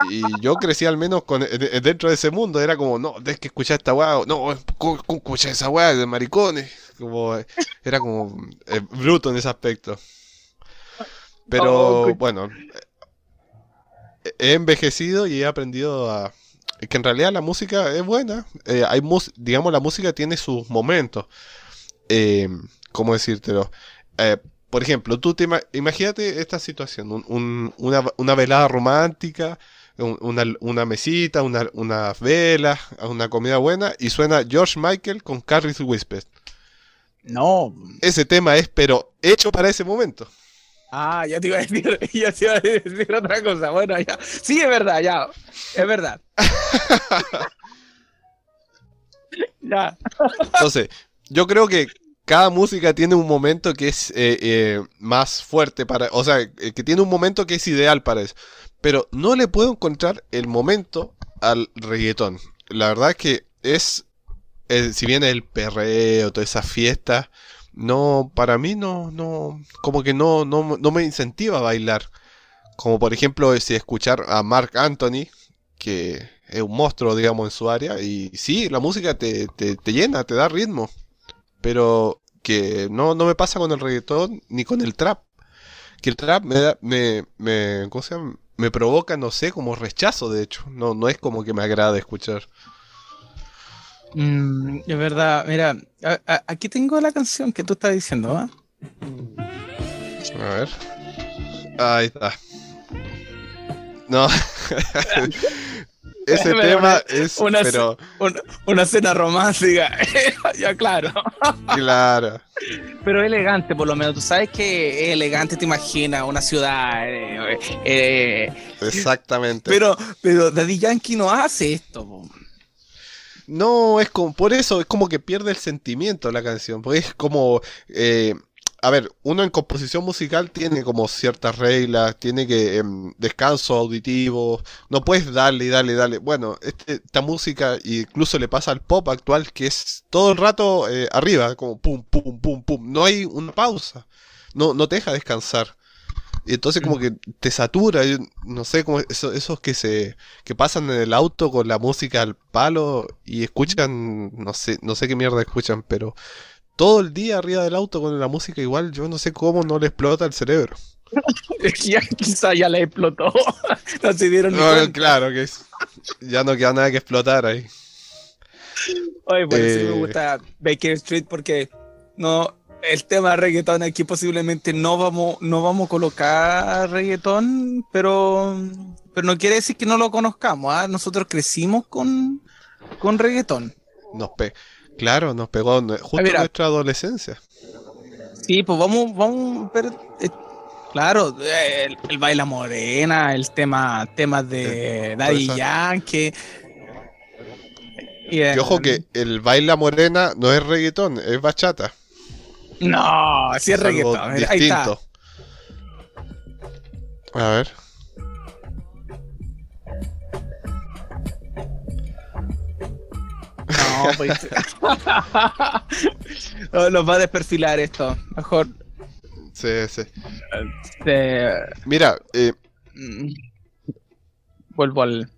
Y yo crecí al menos con, en- en- dentro de ese mundo, era como, no, tienes que escuchar esta weá, no, ¿cómo, cómo escuchar esa weá de maricones? Como, era como eh, bruto en ese aspecto. Pero Oh, bueno, he envejecido y he aprendido a... Que en realidad la música es buena. eh, hay mus- digamos, la música tiene sus momentos. Eh, ¿Cómo decírtelo? Eh, por ejemplo, tú te ima- imagínate esta situación, un- un- una, una velada romántica, una, una mesita, una- unas velas, una comida buena, y suena George Michael con Carrie Whisper. No. Ese tema es, pero hecho para ese momento. Ah, ya te iba a decir, ya te iba a decir otra cosa. Bueno, ya. Sí, es verdad, ya. Es verdad. ya. Entonces, yo creo que cada música tiene un momento que es eh, eh, más fuerte para, o sea, eh, que tiene un momento que es ideal para eso. Pero no le puedo encontrar el momento al reggaetón. La verdad es que es, eh, si bien el perreo, todas esas fiestas, no, para mí no, no, como que no, no, no me incentiva a bailar. Como por ejemplo, si escuchar a Mark Anthony, que es un monstruo, digamos, en su área, y sí, la música te, te, te llena, te da ritmo, pero que no, no me pasa con el reggaetón ni con el trap. Que el trap me da, me, me, ¿cómo se llama? Me provoca, no sé, como rechazo, de hecho. No, no es como que me agrade escuchar. Mm, es verdad, mira, a- a- aquí tengo la canción que tú estás diciendo, ¿ah? A ver. Ahí está. No. Ese Pero tema una- es, una- pero Una, una cena romántica, ya claro. claro. Pero elegante, por lo menos. Tú sabes que es elegante, te imaginas una ciudad. eh, eh, Exactamente. pero, pero Daddy Yankee no hace esto. po. No, es como, por eso es como que pierde el sentimiento la canción, porque es como, eh, a ver, uno en composición musical tiene como ciertas reglas, tiene que, em, descanso auditivo, no puedes darle y darle y darle. Bueno, este- esta música incluso le pasa al pop actual que es todo el rato eh, arriba, como pum, pum, pum, pum, no hay una pausa, no, no te deja descansar. Y entonces como que te satura, yo no sé, como eso- esos que se que pasan en el auto con la música al palo y escuchan, no sé, no sé qué mierda escuchan, pero todo el día arriba del auto con la música igual, yo no sé cómo no le explota el cerebro. Ya quizá ya le explotó. no se dieron No, claro que es. Ya no queda nada que explotar ahí. Oye, por eso Eh. me gusta Baker Street porque no el tema de reggaetón aquí posiblemente no vamos no vamos a colocar reggaetón, pero pero no quiere decir que no lo conozcamos, ¿ah? Nosotros crecimos con con reggaetón. Nos pe claro, nos pegó justo mira. nuestra adolescencia. Sí, pues vamos vamos pero eh, claro, eh, el, el baila morena, el tema temas de Daddy esa- Yankee. Y, Y eh, ojo que el baila morena no es reggaetón, es bachata. No, sí es algo reggaetón. Ahí está. distinto. A ver. No, pues. Nos va a desperfilar esto. Mejor. Sí, sí. Mira, eh, vuelvo al.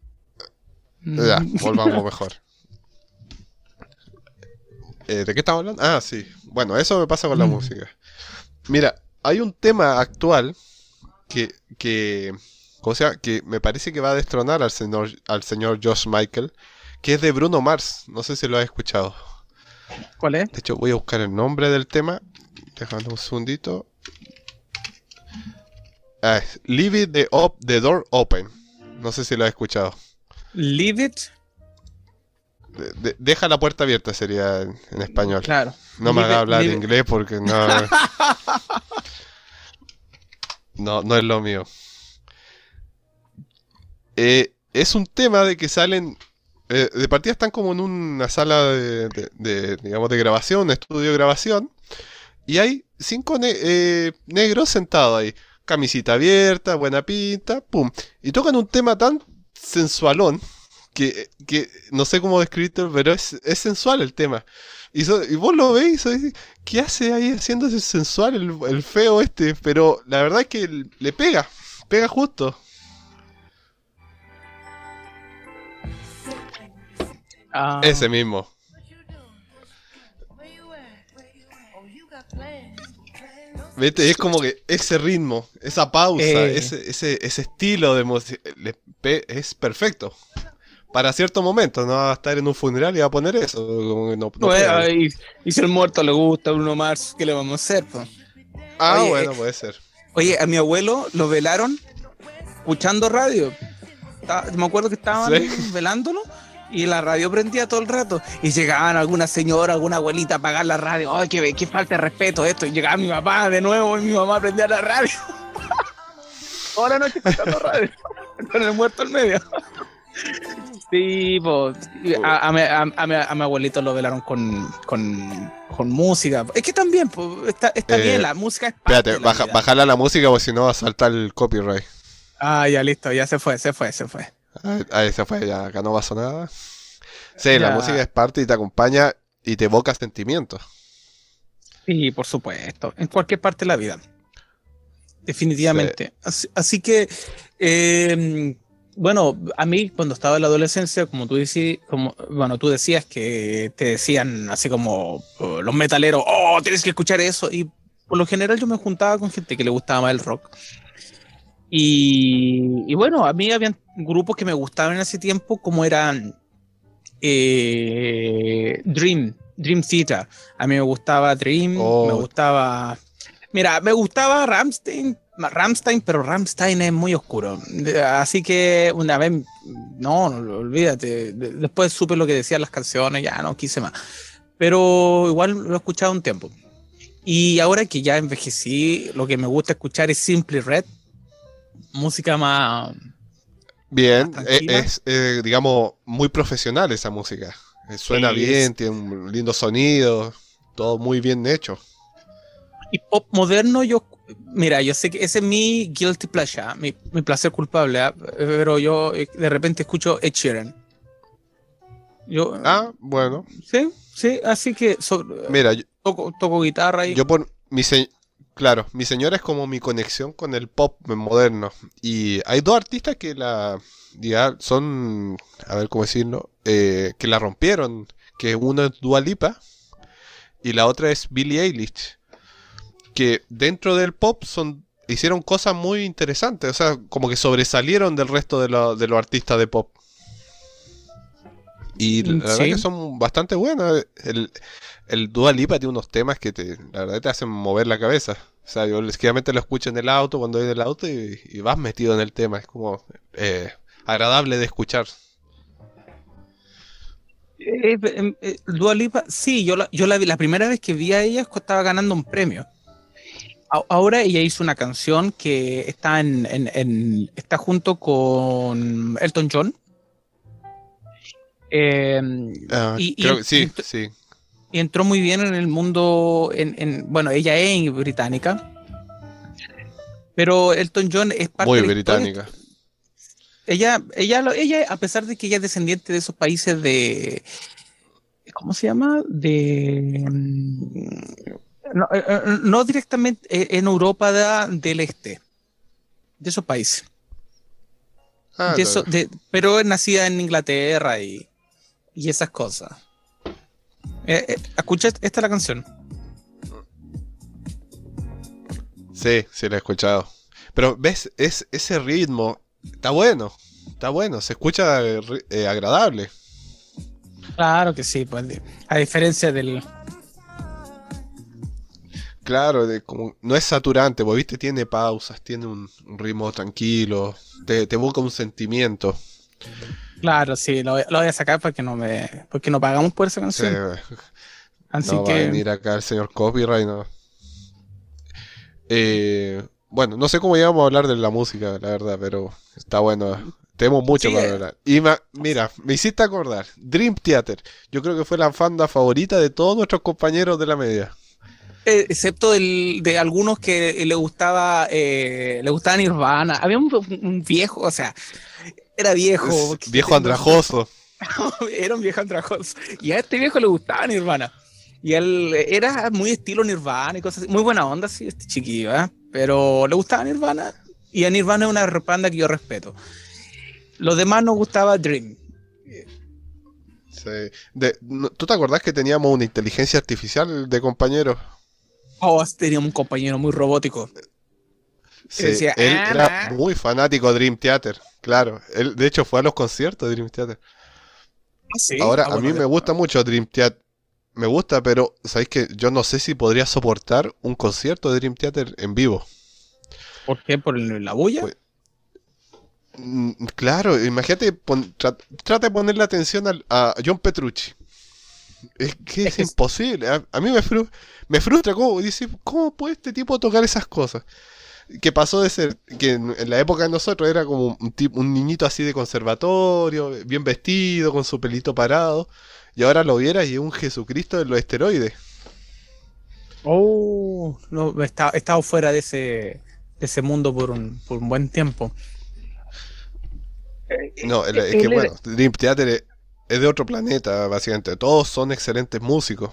ya, volvamos mejor. Eh, ¿De qué estamos hablando? Ah, sí. Bueno, eso me pasa con la Mm. música. Mira, hay un tema actual que, que, ¿cómo se llama? que me parece que va a destronar al señor, al señor Josh Michael, que es de Bruno Mars. No sé si lo has escuchado. ¿Cuál es? De hecho, voy a buscar el nombre del tema. Déjame un segundito. Ah, es Leave it the, op- the door open. No sé si lo has escuchado. Leave it. De- de- deja la puerta abierta sería en, en español. Claro. No me haga hablar inglés porque no. No, no es lo mío. Eh, es un tema de que salen. Eh, de partida están como en una sala de, digamos, de grabación, estudio de grabación. Y hay cinco eh, negros sentados ahí. Camisita abierta, buena pinta, pum. Y tocan un tema tan sensualón que, que no sé cómo describirte, pero es, sensual el tema. Y, so- y vos lo veis, decís, ¿qué hace ahí haciéndose sensual el, feo este? Pero la verdad es que le pega, pega justo. Ah, Ese mismo. ¿Viste? Es como que ese ritmo, esa pausa, Eh. ese, ese, ese estilo de es perfecto. Para cierto momento, no va a estar en un funeral y va a poner eso. no- no bueno, pega. y, y si el muerto le gusta Bruno Mars, ¿qué le vamos a hacer? po? ah, oye, bueno, puede ser. Oye, a mi abuelo lo velaron escuchando radio. Me acuerdo que estaban Sí. velándolo y la radio prendía todo el rato. Y llegaban alguna señora, alguna abuelita a apagar la radio. ¡Ay, qué, qué falta de respeto esto! Y llegaba mi papá de nuevo y mi mamá prendía la radio. Toda la noche escuchando radio. Con el muerto en medio. Sí, pues. A, a mi- a- a mi- a mi abuelito lo velaron con, con, con música. Es que también, pues, está, está Eh, bien, la música es parte Espérate, baja, bajala la música porque si no va a saltar el copyright. Ah, ya listo, ya se fue, se fue, se fue. Ahí, ahí se fue, ya acá no pasó nada. Sí, la música es parte y te acompaña y te evoca sentimientos. Sí, por supuesto, en cualquier parte de la vida. Definitivamente. Así, así que, eh, bueno, a mí cuando estaba en la adolescencia, como tú decías, como, bueno, tú decías que te decían así como los metaleros, oh, tienes que escuchar eso. Y por lo general yo me juntaba con gente que le gustaba más el rock. Y, y bueno, a mí habían grupos que me gustaban en ese tiempo, como eran eh, Dream, Dream Theater. A mí me gustaba Dream, Oh. me gustaba. Mira, me gustaba Ramstein, Ramstein, pero Ramstein es muy oscuro. Así que una vez, no, no olvídate. de- Después supe lo que decían las canciones, ya no quise más. Pero igual lo he escuchado un tiempo. Y ahora que ya envejecí, lo que me gusta escuchar es Simply Red. Música más. Bien, Más es, eh, digamos, muy profesional esa música. Eh, Suena Sí, bien, es- tiene un lindo sonido, todo muy bien hecho. Y pop moderno, yo. Mira, yo sé que ese es mi guilty pleasure, mi, mi placer culpable, ¿ah? pero yo eh, de repente escucho Ed Sheeran. Yo. Ah, bueno, Sí, sí, así que so- mira, yo, toco, toco guitarra y. yo por mi se- claro, mi señora es como mi conexión con el pop moderno. Y hay dos artistas que la, diga, son, a ver cómo decirlo, eh, que la rompieron. Que uno es Dua Lipa y la otra es Billie Eilish. Que dentro del pop son hicieron cosas muy interesantes, o sea, como que sobresalieron del resto de, lo- de los artistas de pop. Y la verdad que son bastante buenas. El, el Dua Lipa tiene unos temas que te, la verdad te hacen mover la cabeza. O sea, yo seguramente lo escucho en el auto, cuando voy en el auto y, y vas metido en el tema. Es como eh, agradable de escuchar. Eh, eh, eh, Dua Lipa, sí, yo la, yo la vi, la primera vez que vi a ella estaba ganando un premio. A- Ahora ella hizo una canción que está en, en- en- está junto con Elton John. Ah, Y- creo que sí, sí. Y entró muy bien en el mundo, en, en- bueno, ella es británica, pero Elton John es parte Muy de la historia. británica. Ella, ella, ella, a pesar de que ella es descendiente de esos países de, ¿cómo se llama? De, mm, no, eh, eh, no directamente eh, en Europa da- del Este, de esos países. Ah, De no, eso- de- pero es nacida en Inglaterra y, y esas cosas. Eh, eh, escucha, esta es la canción. Sí, sí, lo he escuchado. Pero ves, es, ese ritmo está bueno. Está bueno, se escucha eh, agradable. Claro que sí, pues, a diferencia del... Claro, de como, no es saturante, porque viste, tiene pausas, tiene un, un ritmo tranquilo, te, te evoca un sentimiento. Claro, sí, lo, voy- lo voy a sacar porque no me, porque no pagamos por esa Sí, canción. Así no va a que venir acá el señor copyright, no. Eh, bueno, no sé cómo íbamos a hablar de la música, la verdad, pero está bueno. Tenemos mucho Sí, para eh. hablar. Y ma- mira, me hiciste acordar. Dream Theater. Yo creo que fue la banda favorita de todos nuestros compañeros de la media. eh, excepto del- de algunos que le gustaba, eh, le gustaba Nirvana. Había un, un viejo, o sea, era viejo. Es viejo andrajoso. era un viejo andrajoso. Y a este viejo le gustaba Nirvana. Y él era muy estilo Nirvana y cosas así. Muy buena onda, sí, este chiquillo, ¿eh? Pero le gustaba Nirvana. Y a Nirvana es una banda que yo respeto. Los demás nos gustaba Dream. Sí. De- ¿Tú te acordás que teníamos una inteligencia artificial de compañeros? Oh, teníamos un compañero muy robótico. Sí, decía, él "Ah, era ma". muy fanático de Dream Theater, claro. Él, de hecho, fue a los conciertos de Dream Theater. Sí, Ahora, ah, a mí me gusta mucho Dream Theater. Me gusta, pero ¿sabéis que Yo no sé si podría soportar un concierto de Dream Theater en vivo. ¿Por qué? ¿Por la bulla? Pues- Mm, Claro, imagínate, pon- tra- trata de ponerle atención al- a John Petrucci. Es que es, imposible. A, a mí me, fru- me frustra cómo, dice, ¿cómo puede este tipo tocar esas cosas? Que pasó de ser, que en, en la época de nosotros era como un, tipo, un niñito así de conservatorio, bien vestido, con su pelito parado, y ahora lo vieras y es un Jesucristo de los esteroides. Oh, no, he estado, he estado fuera de ese, de ese mundo por un, por un buen tiempo. No, el- es él que bueno, Dream Theater es, es de otro planeta, básicamente. Todos son excelentes músicos.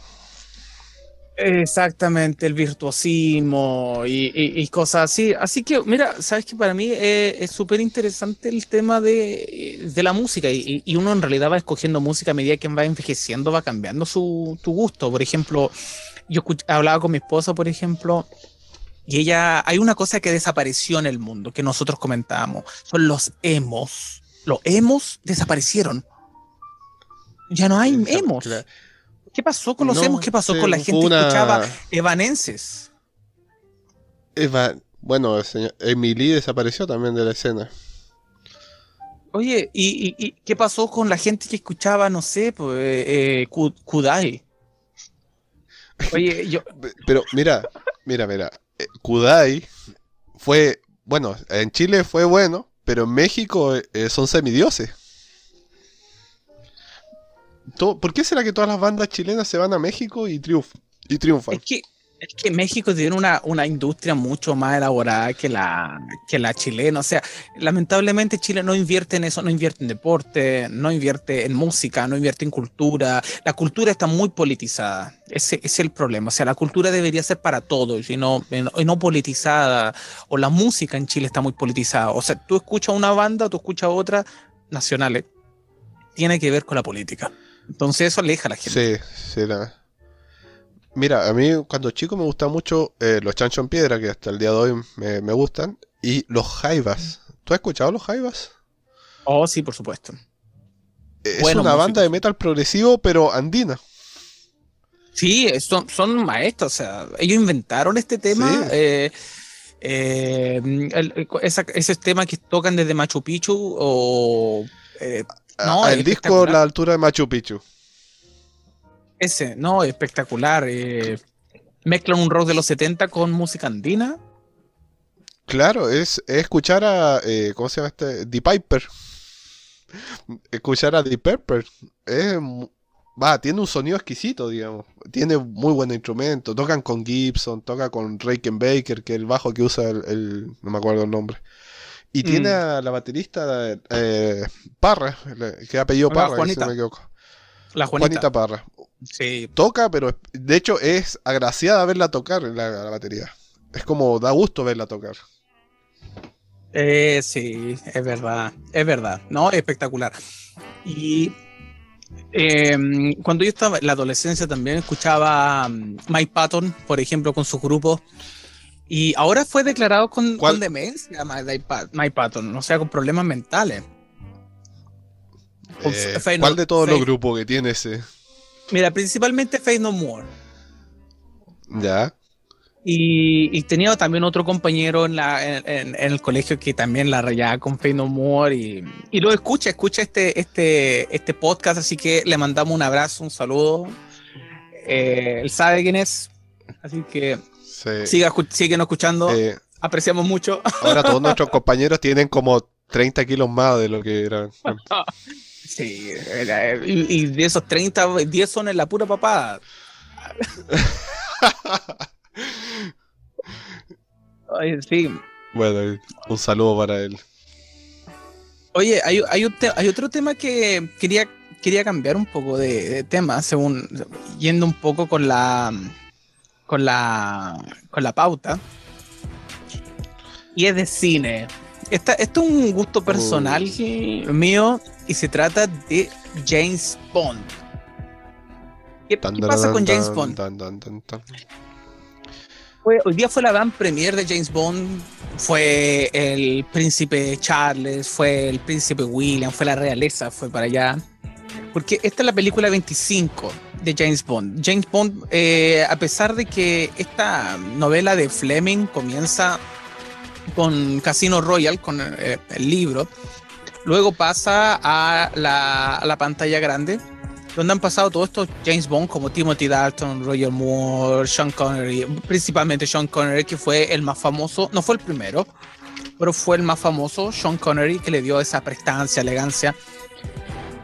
Exactamente, el virtuosismo y, y- y cosas así. Así que, mira, sabes que para mí eh, es súper interesante el tema de, de la música y, y uno en realidad va escogiendo música a medida que va envejeciendo, va cambiando su, tu gusto. Por ejemplo, yo hablaba con mi esposa, por ejemplo, y ella, hay una cosa que desapareció en el mundo, que nosotros comentábamos, son los emos. Los emos desaparecieron. Ya no hay emos. claro. ¿Qué pasó con los No, emos? ¿Qué pasó con la gente que escuchaba evanenses? Eva- bueno, el señor Emily desapareció también de la escena. Oye, ¿y, y- y qué pasó con la gente que escuchaba, no sé, pues, eh, eh, Ku- Kudai? Oye, yo, Pe- Pero mira, mira, mira. eh, Kudai fue, bueno, en Chile fue bueno, pero en México eh, son semidioses. ¿Por qué será que todas las bandas chilenas se van a México y, triunf y triunfan? es que, es que México tiene una, una industria mucho más elaborada que la, que la chilena. O sea, lamentablemente Chile no invierte en eso, no invierte en deporte, no invierte en música, no invierte en cultura. La cultura está muy politizada. Ese es el problema. O sea, la cultura debería ser para todos y no, y no politizada. O la música en Chile está muy politizada. O sea, tú escuchas una banda, tú escuchas otra, nacionales. Tiene que ver con la política. Entonces eso aleja a la gente. Sí, sí, la- Mira, a mí cuando chico me gustan mucho eh, los chancho en piedra, que hasta el día de hoy me, me gustan, y los jaivas. ¿Tú has escuchado los jaivas? Oh, sí, por supuesto. Es Buenos una banda de metal progresivo, pero andina. Sí, son, son maestros, o sea, ellos inventaron este tema. Sí. eh, eh, el- el- esa- esos temas que tocan desde Machu Picchu o... eh, No, Ah, el disco. La altura de Machu Picchu. ese, no, espectacular. eh, mezclan un rock de los 70 con música andina. Claro, es, es escuchar a. eh, ¿Cómo se llama este? The Piper. Escuchar a The Pepper. Es, va, tiene un sonido exquisito, digamos. Tiene muy buen instrumento. Tocan con Gibson, toca con Baker, que es el bajo que usa el, el- No me acuerdo el nombre. Y Mm. tiene a la baterista eh, Parra, le- que apellido Hola, Parra, si Juanita. no me equivoco. La Juanita. Juanita Parra. Sí, Toca, pero de hecho es agraciada verla tocar en la, la batería. Es como da gusto verla tocar. Eh, sí, es verdad, es verdad, ¿no? Espectacular. Y eh, cuando yo estaba en la adolescencia también escuchaba mm, Mike Patton, por ejemplo, con sus grupos. Y ahora fue declarado con, con demencia Mike Mike Patton, o sea, con problemas mentales. Eh, ¿Cuál No- de todos los grupos que tiene ese? Mira, principalmente Faith No More. Ya. Y, y tenía también otro compañero en, la, en, en- en el colegio que también la rayaba con Faith No More y, y lo escucha, escucha este, este, este podcast, así que le mandamos un abrazo, un saludo. Eh, él sabe quién es, así que Sí. siga, síguenos escuchando, Eh, apreciamos mucho. ahora todos nuestros compañeros tienen como 30 kilos más de lo que eran. Sí, y, y de esos 30, 10 son en la pura papada. Ay, sí, Bueno, un saludo para él. Oye, hay, hay, un te- hay otro tema que quería, quería cambiar un poco de, de tema, según yendo un poco con la con la con la pauta. Y es de cine. Esta- esto es un gusto personal mío y se trata de James Bond. ¿Qué, Tan, qué tan, pasa tan, con James Bond? Fue- hoy día fue la gran premier de James Bond. Fue el príncipe Charles, fue el príncipe William, fue la realeza, fue para allá. Porque esta es la película 25 de James Bond. James Bond, eh, a pesar de que esta novela de Fleming comienza con Casino Royale, con eh, el libro, luego pasa a la, a la pantalla grande donde han pasado todos estos James Bond como Timothy Dalton, Roger Moore, Sean Connery, principalmente Sean Connery, que fue el más famoso, no fue el primero, pero fue el más famoso, Sean Connery, que le dio esa prestancia, elegancia.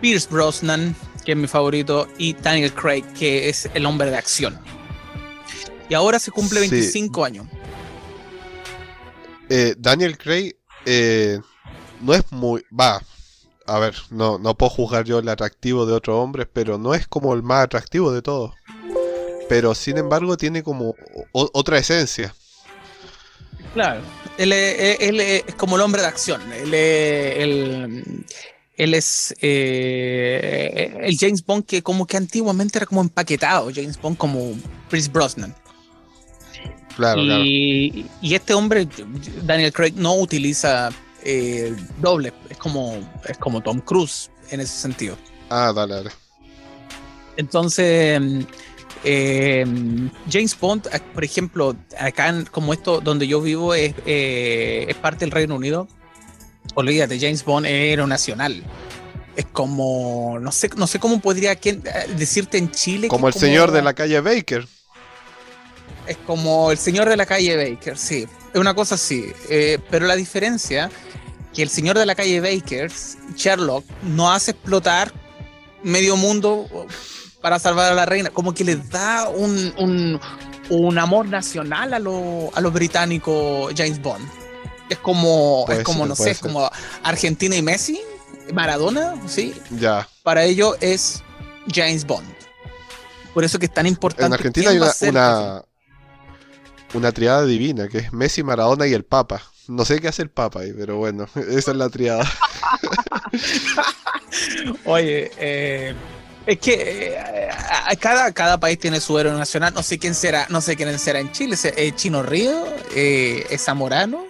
Pierce Brosnan, que es mi favorito, y Daniel Craig, que es el hombre de acción. Y ahora se cumple Sí. 25 años. Eh, Daniel Craig eh, no es muy. Va. A ver, no, no puedo juzgar yo el atractivo de otros hombres, pero no es como el más atractivo de todos. Pero sin embargo tiene como o- otra esencia. Claro, él, es- él es es como el hombre de acción. Él él- él es, eh, el James Bond que como que antiguamente era como empaquetado, James Bond como Chris Brosnan. Claro, claro. y, y este hombre, Daniel Craig, no utiliza eh, doble, es como, es como Tom Cruise en ese sentido. Ah, dale, dale. Entonces, mm, eh, James Bond, por ejemplo, acá en- como esto donde yo vivo es, eh, es parte del Reino Unido, olvídate, James Bond héroe nacional. Es como, no sé, no sé cómo podría quién- eh, decirte en Chile. que Como el señor de la calle Baker. Es como el señor de la calle Baker, sí. Es una cosa así. Eh, pero la diferencia que el señor de la calle Baker, Sherlock, no hace explotar medio mundo para salvar a la reina. Como que les da un, un, un amor nacional a los a los británicos James Bond. Es como, Puede es como ser, no sé, es como Argentina y Messi, Maradona, sí. Ya. Para ellos es James Bond. Por eso que es tan importante. En Argentina hay una, una, una triada divina, que es Messi, Maradona y el Papa. No sé qué hace el Papa ahí, pero bueno, esa es la triada. Oye, eh, es que eh, cada, cada país tiene su héroe nacional. No sé quién será, no sé quién será en Chile. ¿Es eh, Chino Río? Eh, ¿Es Zamorano?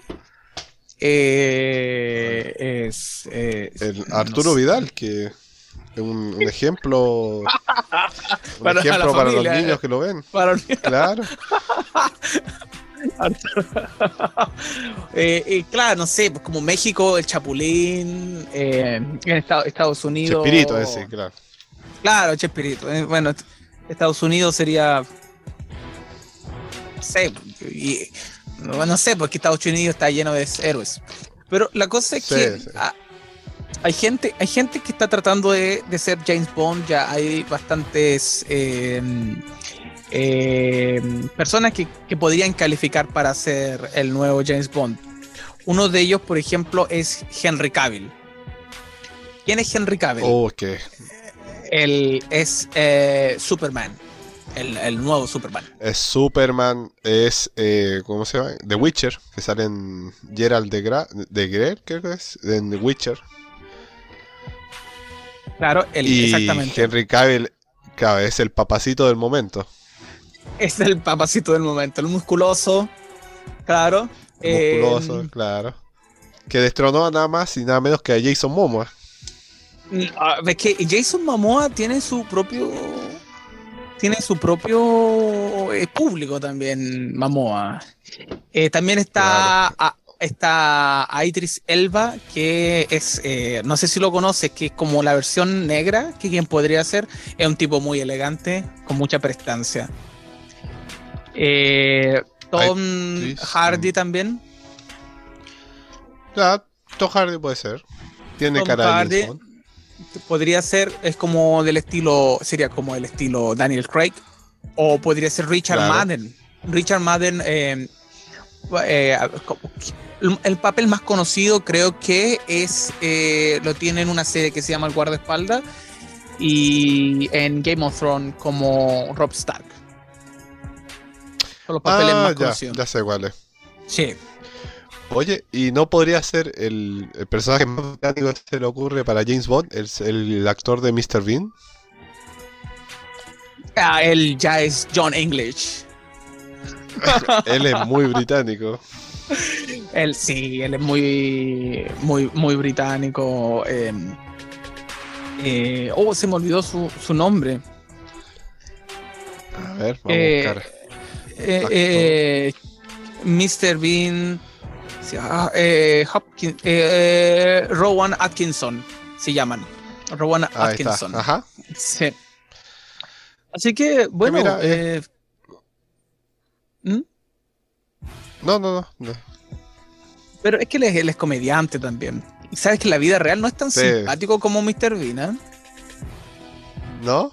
Eh, es, eh, El no Arturo sé. Vidal, que Un, un ejemplo. un Para ejemplo para los niños eh. que lo ven. Para- Claro. Eh, eh, claro, no sé, pues como México, el Chapulín, eh, en Estados, Unidos. Chespirito ese, claro. Claro, Chespirito. eh, bueno, est- Estados Unidos sería. No sé, y- no, no sé, porque Estados Unidos está lleno de héroes. Pero la cosa es Sí, que sí. hay gente, hay gente que está tratando de, de ser James Bond. Ya hay bastantes eh, eh, personas que, que podrían calificar para ser el nuevo James Bond. Uno de ellos, por ejemplo, es Henry Cavill. ¿Quién es Henry Cavill? Oh, que el, es eh, Superman, el, el nuevo Superman. es Superman, es. Eh, ¿Cómo se llama? The Witcher, que sale en Gerald de, Gra de Grey, creo que es, en The Witcher. Claro, el, y exactamente. Henry Cavill, claro, es el papacito del momento. Es el papacito del momento, el musculoso, claro. Musculoso, eh, claro. Que destronó a nada más y nada menos que a Jason Momoa. ah, es que Jason Momoa tiene su propio. Tiene su propio eh, público también, Momoa. Eh, también está. a- Está a Idris Elba, que es, eh, no sé si lo conoces, que es como la versión negra, que quien podría ser, es un tipo muy elegante, con mucha prestancia. Eh, Tom Hardy también, Ah, Tom Hardy puede ser. Tiene Tom cara de. Podría ser, es como del estilo, sería como el estilo Daniel Craig, o podría ser Richard Claro. Madden. Richard Madden, eh, eh, el- el papel más conocido creo que es, eh, lo tiene en una serie que se llama El guardaespaldas y en Game of Thrones como Rob Stark. Son los papeles Ah, más ya, conocidos. ya sé cuál es. Sí. Oye, ¿y no podría ser el, el personaje más británico que se le ocurre para James Bond, el, el actor de Mr. Bean? Ah, él ya es John English. Él es muy británico. Él sí, él es muy, muy, muy británico. eh, eh, oh, se me olvidó su, su nombre. A ver, vamos Eh, a buscar. Eh, eh, Mr. Bean. Sí, ah, eh, Hopkins, eh, Rowan Atkinson se llaman. Rowan Ahí está. Atkinson. Ajá. Sí. Así que, bueno. mira, eh, ¿Mm? No, no, no. no. Pero es que él es, él es comediante también. Y sabes que la vida real no es tan Sí. simpático como Mr. Bean, ¿eh? ¿No?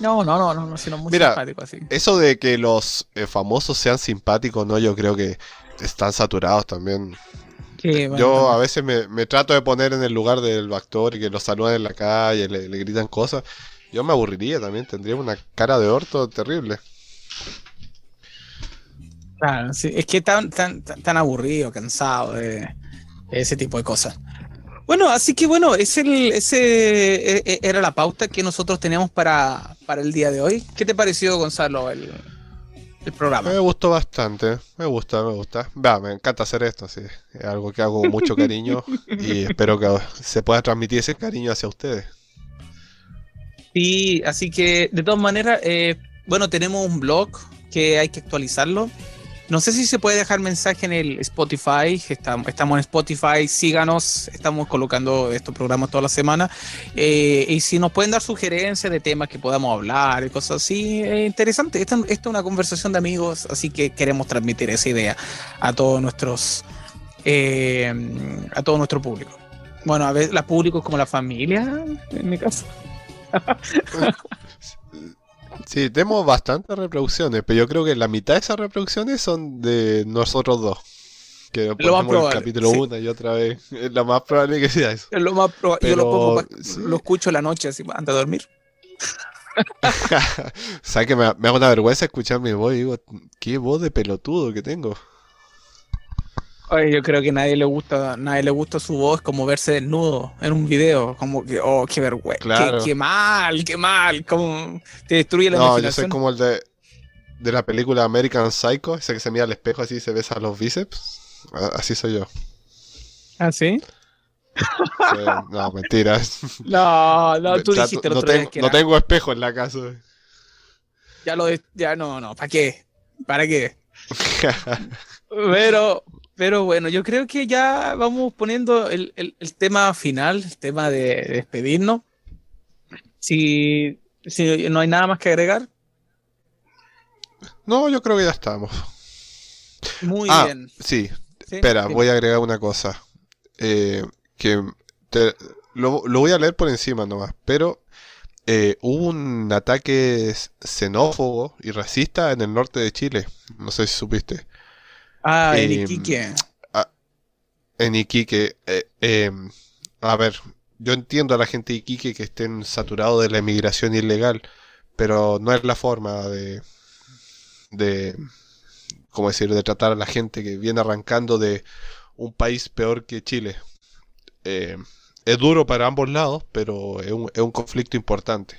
No, no, no, no, no, sino muy Mira, simpático así. Eso de que los eh, famosos sean simpáticos, no, yo creo que están saturados también. Sí, bueno, Yo a veces me, me trato de poner en el lugar del actor y que lo saludan en la calle, le, le gritan cosas. Yo me aburriría también, tendría una cara de orto terrible. Claro, sí, es que tan, tan, tan, aburrido, cansado de, de ese tipo de cosas. Bueno, así que bueno, ese e- e- era la pauta que nosotros teníamos para, para el día de hoy. ¿Qué te pareció, Gonzalo, el, el programa? Me gustó bastante, me gusta, me gusta. Va, me encanta hacer esto, sí. Es algo que hago con mucho cariño y espero que se pueda transmitir ese cariño hacia ustedes. Sí, así que de todas maneras, eh, bueno, tenemos un blog que hay que actualizarlo. No sé si se puede dejar mensaje en el Spotify. Estamos, estamos en Spotify, síganos. Estamos colocando estos programas toda la semana. Eh, y si nos pueden dar sugerencias de temas que podamos hablar y cosas así, eh, interesante. Esta, esta es una conversación de amigos, así que queremos transmitir esa idea a todos nuestros, eh, a todo nuestro público. Bueno, a veces la público es como la familia, en mi caso. Sí, tenemos bastantes reproducciones, pero yo creo que la mitad de esas reproducciones son de nosotros dos. Que más ponemos el probable, capítulo sí. una y otra vez. Es lo más probable que sea eso. Es lo más probable. Yo lo, pongo pa- sí. lo escucho la noche así antes de dormir. ¿Sabes que me, me hago una vergüenza escuchar mi voz y digo, qué voz de pelotudo que tengo? Oye, yo creo que nadie le gusta, nadie le gusta su voz como verse desnudo en un video, como que, oh, qué vergüenza, Claro. qué, qué mal, qué mal, como te destruye la No, yo soy como el de, de la película American Psycho, ese que se mira al espejo así y se besa los bíceps. Así soy yo. ¿Ah, sí? Sí, no, mentiras. No, no, tú dijiste el no, otro tengo, que no tengo espejo en la casa. Ya lo ya no, no, ¿para qué? ¿Para qué? Pero, pero bueno, yo creo que ya vamos poniendo el, el- el tema final, el tema de, de despedirnos. Si, si no hay nada más que agregar, no, yo creo que ya estamos. muy Ah, bien. Sí, Sí, espera, sí. voy a agregar una cosa. Eh, que te- lo, lo voy a leer por encima nomás, pero eh, hubo un ataque xenófobo y racista en el norte de Chile. No sé si supiste. Ah, en em, Iquique. En Iquique. eh, em, a ver, yo entiendo a la gente de Iquique que estén saturados de la inmigración ilegal, pero no es la forma de, de, ¿cómo decir?, de tratar a la gente que viene arrancando de un país peor que Chile. Eh, es duro para ambos lados, pero es un, es un conflicto importante.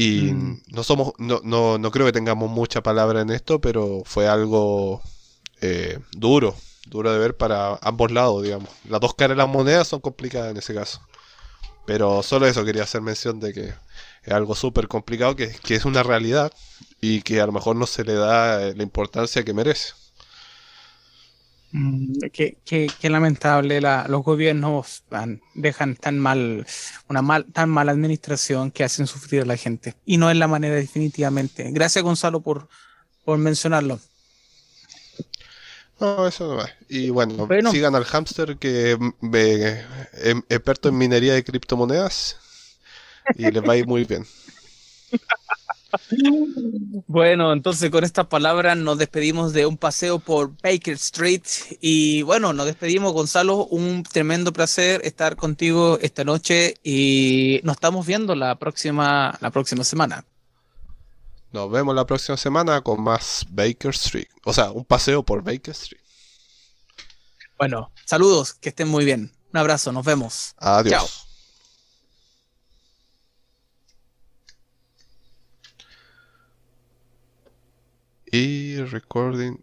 Y Mm. no somos, no, no, no creo que tengamos mucha palabra en esto, pero fue algo eh, duro, duro de ver para ambos lados, digamos. Las dos caras de las monedas son complicadas en ese caso. Pero solo eso quería hacer mención de que es algo súper complicado, que, que es una realidad y que a lo mejor no se le da la importancia que merece. Mm, Qué, qué- qué lamentable, la- los gobiernos van- dejan tan mal, una mal, tan mala administración que hacen sufrir a la gente. Y no es la manera definitivamente. Gracias Gonzalo por, por mencionarlo. No, eso no va. Y bueno, Bueno. sigan al hámster que ve- em- experto en minería de criptomonedas y les va a ir muy bien. Bueno, entonces con estas palabras nos despedimos de un paseo por Baker Street y bueno, nos despedimos Gonzalo, un tremendo placer estar contigo esta noche y nos estamos viendo la próxima, la próxima semana. Nos vemos la próxima semana con más Baker Street. O sea, un paseo por Baker Street. Bueno, saludos, que estén muy bien. Un abrazo, nos vemos. Adiós. Chao. Y recording.